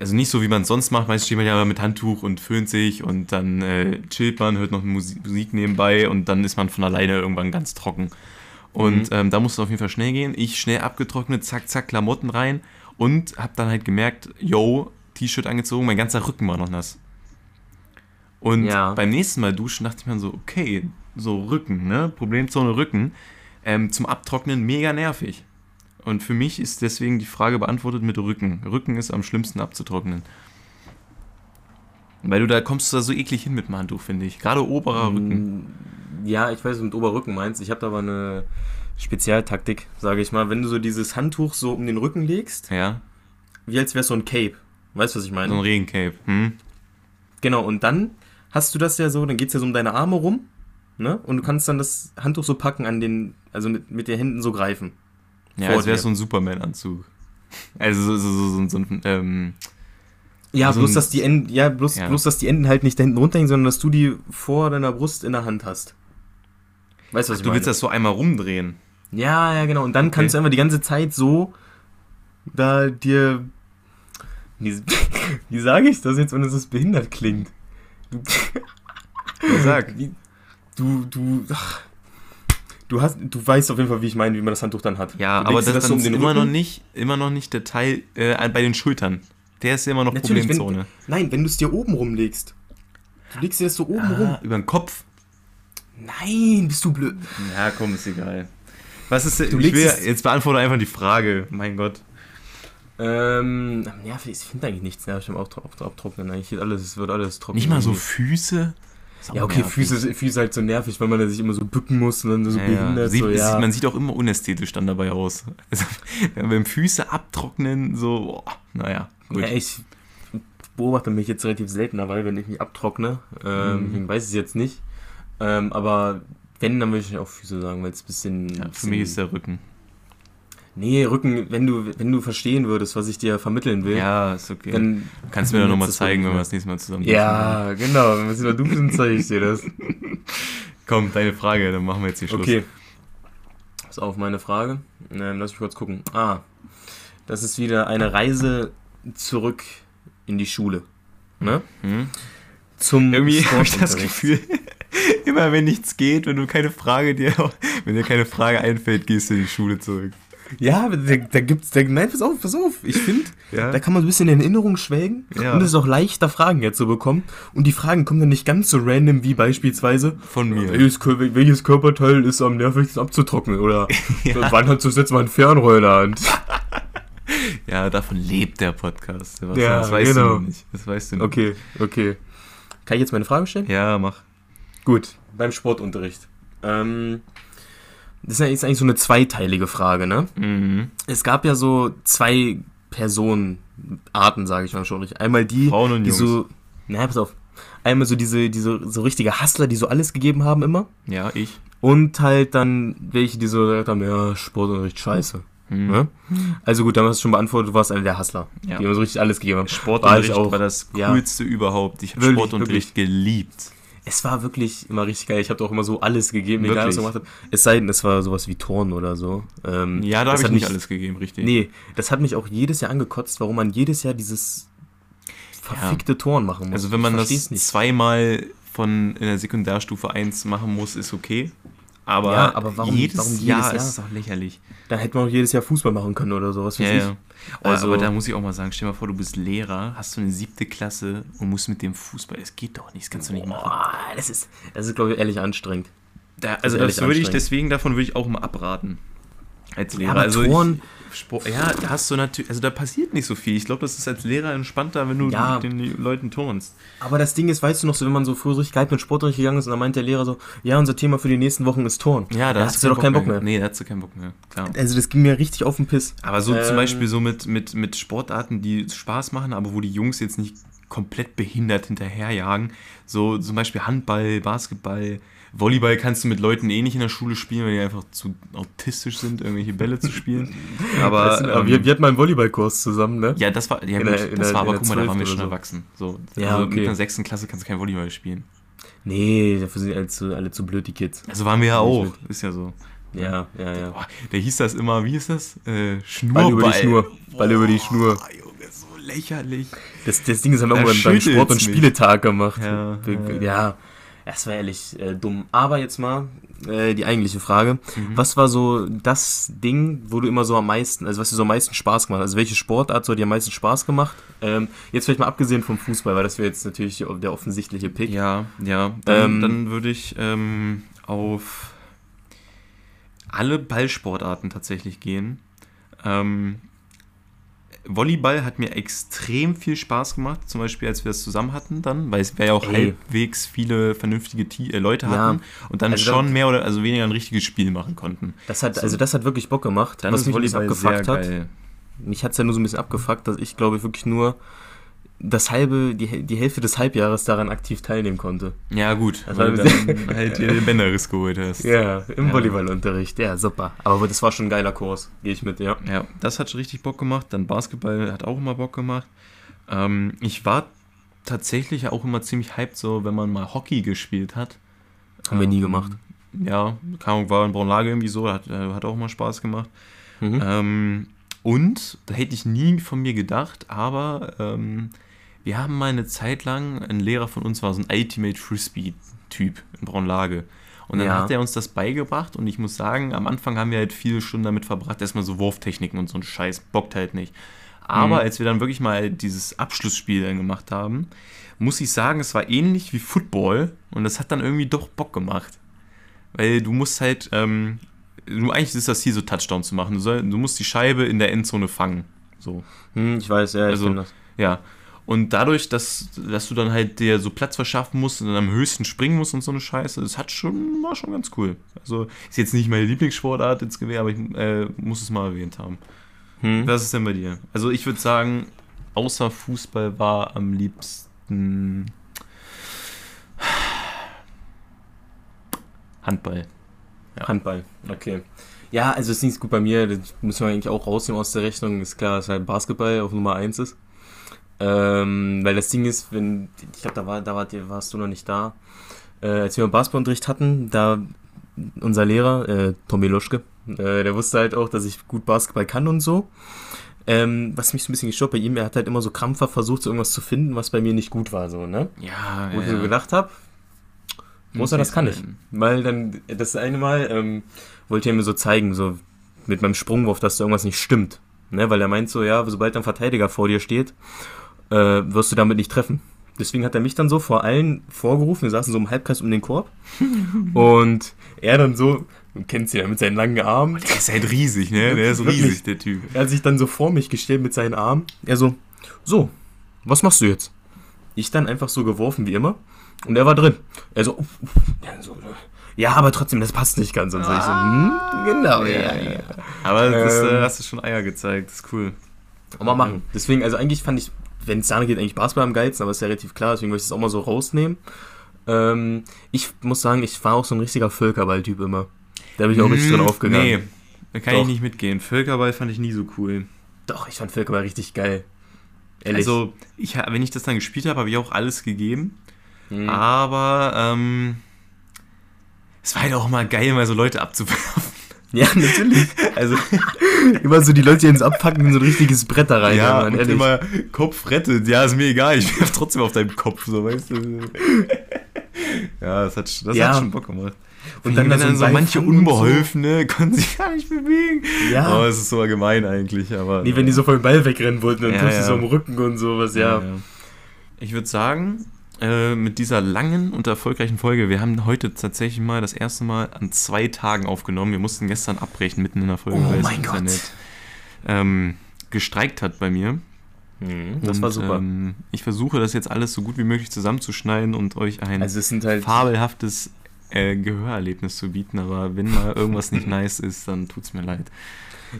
also nicht so, wie man es sonst macht. Meistens steht man ja mit Handtuch und föhnt sich und dann äh, chillt man, hört noch Musik, Musik nebenbei und dann ist man von alleine irgendwann ganz trocken. Und Mhm. ähm, da musste es auf jeden Fall schnell gehen. Ich schnell abgetrocknet, zack, zack, Klamotten rein und hab dann halt gemerkt, yo, T-Shirt angezogen, mein ganzer Rücken war noch nass. Und Ja. beim nächsten Mal duschen dachte ich mir so, okay, so Rücken, ne? Problemzone Rücken. Ähm, zum Abtrocknen mega nervig. Und für mich ist deswegen die Frage beantwortet mit Rücken. Rücken ist am schlimmsten abzutrocknen. Weil du da kommst du da so eklig hin mit dem Handtuch, finde ich. Gerade oberer Rücken. Mm, Ja, ich weiß, was du mit Oberrücken meinst. Ich habe da aber eine Spezialtaktik, sage ich mal. Wenn du so dieses Handtuch so um den Rücken legst, Ja, wie als wäre so ein Cape. Weißt du, was ich meine? so ein Regencape. Hm? Genau, und dann hast du das ja so, dann geht's ja so um deine Arme rum, ne? Und du kannst dann das Handtuch so packen an den, also mit, mit den Händen so greifen. Ja, als wäre dir. so ein Superman-Anzug. Also so, so, so, so, ein, ähm, Ja, bloß ein- dass die Enden, ja, bloß, Ja. bloß dass die Enden halt nicht da hinten runterhängen, sondern dass du die vor deiner Brust in der Hand hast. Weißt du, was ich du meine? willst das so einmal rumdrehen. Ja, ja, genau. Und dann kannst du einfach die ganze Zeit so da dir. Wie, wie sage ich das jetzt, wenn es behindert klingt? Du, Sag. wie, du, du, ach, du hast, du weißt auf jeden Fall, wie ich meine, wie man das Handtuch dann hat. Ja, aber dir das, so um ist immer noch nicht, immer noch nicht der Teil äh, bei den Schultern. Der ist ja immer noch Natürlich, Problemzone. wenn, nein, wenn du es dir oben rumlegst. Du legst dir das so oben rum. Ah, über den Kopf. Nein, bist du blöd. Ja, komm, ist egal. Was ist denn, Du ich will, jetzt beantworte einfach die Frage. Mein Gott. Ähm, nervig, ich finde eigentlich nichts nervig im Abtro- Abtro- Abtrocknen. Eigentlich alles, es wird alles trocken. Nicht mal so. Füße? Ja, okay, nervig. Füße, Füße halt so nervig, weil man sich immer so bücken muss und dann so Ja, behindert. Sieht, so, ja. Man sieht auch immer unästhetisch dann dabei aus. Also, wenn Füße abtrocknen, so, boah, naja, gut. ja, ich beobachte mich jetzt relativ selten dabei, wenn ich mich abtrockne. Ähm, Mhm. Deswegen weiß ich es jetzt nicht. Ähm, aber wenn, dann würde ich auch Füße sagen, weil es ein bisschen. Ja, für bisschen mich ist der Rücken. Nee, Rücken, wenn du, wenn du verstehen würdest, was ich dir vermitteln will, Ja, ist okay. dann. Kannst du mir dann nochmal zeigen, wenn wir das nächste Mal zusammen Ja, genau. Wenn wir es über du bist, dann zeige ich dir das. Komm, deine Frage, dann machen wir jetzt hier Schluss. Okay. Pass auf, meine Frage. Ähm, lass mich kurz gucken. Ah, das ist wieder eine Reise zurück in die Schule. Ne? Hm? Zum Irgendwie habe ich das. Gefühl, immer wenn nichts geht, wenn du keine Frage dir, wenn dir keine Frage einfällt, gehst du in die Schule zurück. Ja, da, da gibt's, da, nein, pass auf, pass auf. Ich finde, Ja. da kann man so ein bisschen in Erinnerung schwelgen Ja. und es ist auch leichter, Fragen jetzt zu bekommen. Und die Fragen kommen dann nicht ganz so random wie beispielsweise, Von mir. welches, welches Körperteil ist am nervigsten abzutrocknen oder wann hast du das letzte Mal ein Fernrohr in der Hand? Ja, davon lebt der Podcast. Sebastian. Ja, das weißt genau. du nicht. Das weißt du nicht. Okay, okay. Kann ich jetzt meine Frage stellen? Ja, mach. Gut, beim Sportunterricht. Ähm, das ist ja eigentlich so eine zweiteilige Frage, ne? Mhm. Es gab ja so zwei Personenarten, sage ich mal schon. richtig. Einmal die, Frauen und die Jungs. so, na, pass auf. Einmal so diese, diese so richtige Hustler, die so alles gegeben haben immer. Ja, ich. Und halt dann welche, die so gesagt haben, ja, Sportunterricht scheiße. Mhm. Ne? Also gut, dann hast du schon beantwortet, du warst einer der Hustler, Ja. die immer so richtig alles gegeben haben. Sportunterricht War war, das Ja. coolste überhaupt. Ich habe Wirklich, Sportunterricht geliebt. Es war wirklich immer richtig geil. Ich habe auch immer so alles gegeben, egal was ich Wirklich? gemacht habe. Es sei denn, es war sowas wie Turnen oder so. Ähm, Ja, da habe ich nicht alles gegeben, richtig. Nee, das hat mich auch jedes Jahr angekotzt, warum man jedes Jahr dieses verfickte Turnen machen muss. Also wenn man das nicht. zweimal von in der Sekundärstufe 1 machen muss, ist okay. Aber, Ja, aber warum- jedes, warum jedes Jahr, Jahr? ist doch lächerlich. Dann hätte man auch jedes Jahr Fußball machen können oder sowas. Ja, ja. Also- Also, aber da muss ich auch mal sagen, stell dir mal vor, du bist Lehrer, hast du eine siebte Klasse und musst mit dem Fußball. Es geht doch nicht, das kannst du nicht machen. Boah, das ist, das ist glaube ich, ehrlich anstrengend. Da, also ehrlich das würde ich, anstrengend. deswegen davon würde ich auch mal abraten. Als Lehrer. aber also ich, Sport, ja, da hast du natürlich, also da passiert nicht so viel. Ich glaube, das ist als Lehrer entspannter, wenn du Ja. mit den Leuten turnst. Aber das Ding ist, weißt du noch, so wenn man so früher so richtig geil mit Sportunterricht gegangen ist und dann meint der Lehrer so, ja, unser Thema für die nächsten Wochen ist Turnen. Ja, da, hast du doch keinen Bock mehr. Nee, da hast du keinen Bock mehr, klar. Also das ging mir richtig auf den Piss. Aber so zum Ähm, Beispiel so mit, mit, mit Sportarten, die Spaß machen, aber wo die Jungs jetzt nicht komplett behindert hinterherjagen. So zum Beispiel Handball, Basketball, Volleyball kannst du mit Leuten eh nicht in der Schule spielen, weil die einfach zu autistisch sind, irgendwelche Bälle zu spielen. Aber, Weißt du, ähm, wir, wir hatten mal einen Volleyballkurs zusammen, ne? ja, das war, ja gut, der- das war aber, guck mal, da 12 waren wir schon so. erwachsen. So, Ja, also okay. mit einer sechsten Klasse kannst du kein Volleyball spielen. Nee, dafür sind alle zu, alle zu blöd, die Kids. Also waren wir ja auch, mit. ist ja so. Ja, ja, ja. Boah, der hieß das immer, wie ist das? Äh, Schnurrball. Ball über die Schnur. Ball über die Schnur. Junge, so lächerlich. Das, das Ding ist haben wir Da irgendwann beim Sport- und mich. Spieletag gemacht. Ja, ja. ja. Das war ehrlich äh, dumm. Aber jetzt mal äh, die eigentliche Frage. Mhm. Was war so das Ding, wo du immer so am meisten, also was dir so am meisten Spaß gemacht hat? Also welche Sportart so hat dir am meisten Spaß gemacht? Ähm, jetzt vielleicht mal abgesehen vom Fußball, weil das wäre jetzt natürlich der offensichtliche Pick. Ja, ja. Dann, Ähm, dann würde ich ähm, auf alle Ballsportarten tatsächlich gehen. Ähm, Volleyball hat mir extrem viel Spaß gemacht, zum Beispiel als wir das zusammen hatten dann, weil es wir ja auch Ey. halbwegs viele vernünftige Ti- äh, Leute Ja. hatten und dann Also schon da- mehr oder also weniger ein richtiges Spiel machen konnten. Das hat, So. also das hat wirklich Bock gemacht. Dann was mich Volleyball abgefuckt hat. geil. Mich hat es ja nur so ein bisschen abgefuckt, dass ich glaube wirklich nur das halbe, die, die Hälfte des Halbjahres daran aktiv teilnehmen konnte. Ja, gut, Das weil du dann halt dir den Bänderriss geholt hast. Ja, im Ja. Volleyballunterricht. Ja, super. Aber das war schon ein geiler Kurs. Gehe ich mit, ja. Ja, das hat richtig Bock gemacht. Dann Basketball hat auch immer Bock gemacht. Ähm, ich war tatsächlich auch immer ziemlich hyped, so wenn man mal Hockey gespielt hat. Haben wir nie Ähm, gemacht. Ja, Ahnung, war in Braunlage irgendwie so, hat, äh, hat auch mal Spaß gemacht. Mhm. Ähm, und, da hätte ich nie von mir gedacht, aber ähm, wir haben mal eine Zeit lang, ein Lehrer von uns war so ein Ultimate Frisbee-Typ in Braunlage. Und dann Ja. hat er uns das beigebracht und ich muss sagen, am Anfang haben wir halt viele Stunden damit verbracht, erstmal so Wurftechniken und so ein Scheiß, bockt halt nicht. Aber Mhm. als wir dann wirklich mal dieses Abschlussspiel dann gemacht haben, muss ich sagen, es war ähnlich wie Football und das hat dann irgendwie doch Bock gemacht. Weil du musst halt, ähm, du, eigentlich ist das Ziel so Touchdown zu machen. Du, soll, du musst die Scheibe in der Endzone fangen. So. Hm, ich weiß, ja, ich Also- kenn das. Ja. Und dadurch, dass, dass du dann halt dir so Platz verschaffen musst und dann am höchsten springen musst und so eine Scheiße, das hat schon, war schon ganz cool. Also ist jetzt nicht meine Lieblingssportart ins Gewehr, aber ich äh, muss es mal erwähnt haben. Hm. Was ist denn bei dir? Also ich würde sagen, außer Fußball war am liebsten Handball. Ja. Handball, okay. Ja, also es ist nicht gut bei mir, das müssen wir eigentlich auch rausnehmen aus der Rechnung. Ist klar, dass halt Basketball auf Nummer 1 ist. Ähm, weil das Ding ist, wenn, ich glaube, da, war, da wart ihr, warst du noch nicht da. Äh, als wir Basketballunterricht hatten, da unser Lehrer, äh, Tommy Luschke, äh, der wusste halt auch, dass ich gut Basketball kann und so. Ähm, was mich so ein bisschen gestört bei ihm, er hat halt immer so krampfhaft versucht, so irgendwas zu finden, was bei mir nicht gut war, so, ne? Ja, Wo ich so gedacht habe, Großer, das kann ich. Weil dann, das eine Mal ähm, wollte er mir so zeigen, so mit meinem Sprungwurf, dass da irgendwas nicht stimmt. Ne? Weil er meint so, ja, sobald ein Verteidiger vor dir steht, äh, wirst du damit nicht treffen. Deswegen hat er mich dann so vor allen vorgerufen, wir saßen so im Halbkreis um den Korb. und er dann so, du kennst ihn ja mit seinen langen Armen, Der ist halt riesig, ne? Der ist riesig, der Typ. er hat sich dann so vor mich gestellt mit seinen Armen. Er so, so, was machst du jetzt? Ich dann einfach so geworfen wie immer. Und er war drin. Er so, uff, uff. Ja, so, ja, aber trotzdem, das passt nicht ganz. Und so, ich so, hm, genau, ja, ja. Aber das Ähm. äh, hast du schon Eier gezeigt, das ist cool. Mal machen. Deswegen, also eigentlich fand ich, wenn es da geht, eigentlich Basketball am geilsten, aber ist ja relativ klar, deswegen wollte ich das auch mal so rausnehmen. Ähm, ich muss sagen, ich war auch so ein richtiger Völkerball-Typ immer. Da bin ich auch richtig drin aufgegangen. Nee, da kann Doch. ich nicht mitgehen. Völkerball fand ich nie so cool. Doch, ich fand Völkerball richtig geil. Ehrlich. Also, ich, wenn ich das dann gespielt habe, habe ich auch alles gegeben. Hm. Aber, ähm, es war halt auch mal geil, mal so Leute abzuwerfen. Ja, natürlich. Also, immer so die Leute, die uns abpacken, in so ein richtiges Brett da rein. ja, Mann, und immer Kopf rettet. Ja, ist mir egal, ich werf trotzdem auf deinem Kopf, so, weißt du. Ja, das hat, das Ja. hat schon Bock gemacht. Und dann, dann dann so manche und so. Unbeholfene konnten sich gar nicht bewegen. Ja. Oh, es ist so gemein eigentlich, aber. Nee, wenn die so vor dem Ball wegrennen wollten und Ja, ja. so am Rücken und sowas, ja. Ich würde sagen, äh, mit dieser langen und erfolgreichen Folge, wir haben heute tatsächlich mal das erste Mal an zwei Tagen aufgenommen. Wir mussten gestern abbrechen mitten in der Folge, Oh weil das. Internet ähm, gestreikt hat bei mir. Mhm, das war Und, super. Ähm, ich versuche das jetzt alles so gut wie möglich zusammenzuschneiden und euch ein also es halt. fabelhaftes äh, Gehörerlebnis zu bieten, aber wenn mal irgendwas nicht nice ist, dann tut's mir leid.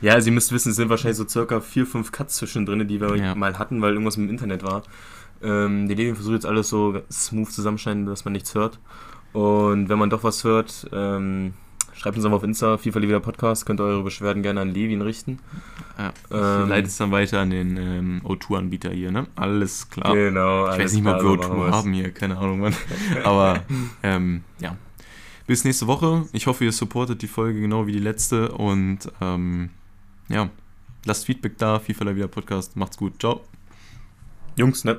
Ja, also ihr müsst wissen, es sind wahrscheinlich so circa vier, fünf Cuts zwischendrin, die wir Ja. mal hatten, weil irgendwas im Internet war. Ähm, die Levin versucht jetzt alles so smooth zusammenschneiden, dass man nichts hört. Und wenn man doch was hört, ähm, schreibt uns einfach auf Insta, FIFA Levin Podcast, könnt ihr eure Beschwerden gerne an Levin richten. Ja, ich Ähm, leite es dann weiter an den ähm, O2-Anbieter hier, ne? Alles klar. Genau, Ich alles weiß nicht mal, ob wir so machen O2 wir's. haben hier, keine Ahnung, Mann. Aber ähm, ja. Bis nächste Woche. Ich hoffe, ihr supportet die Folge genau wie die letzte. Und ähm, ja, lasst Feedback da. FIFA Vida Podcast. Macht's gut. Ciao. Jungs, ne?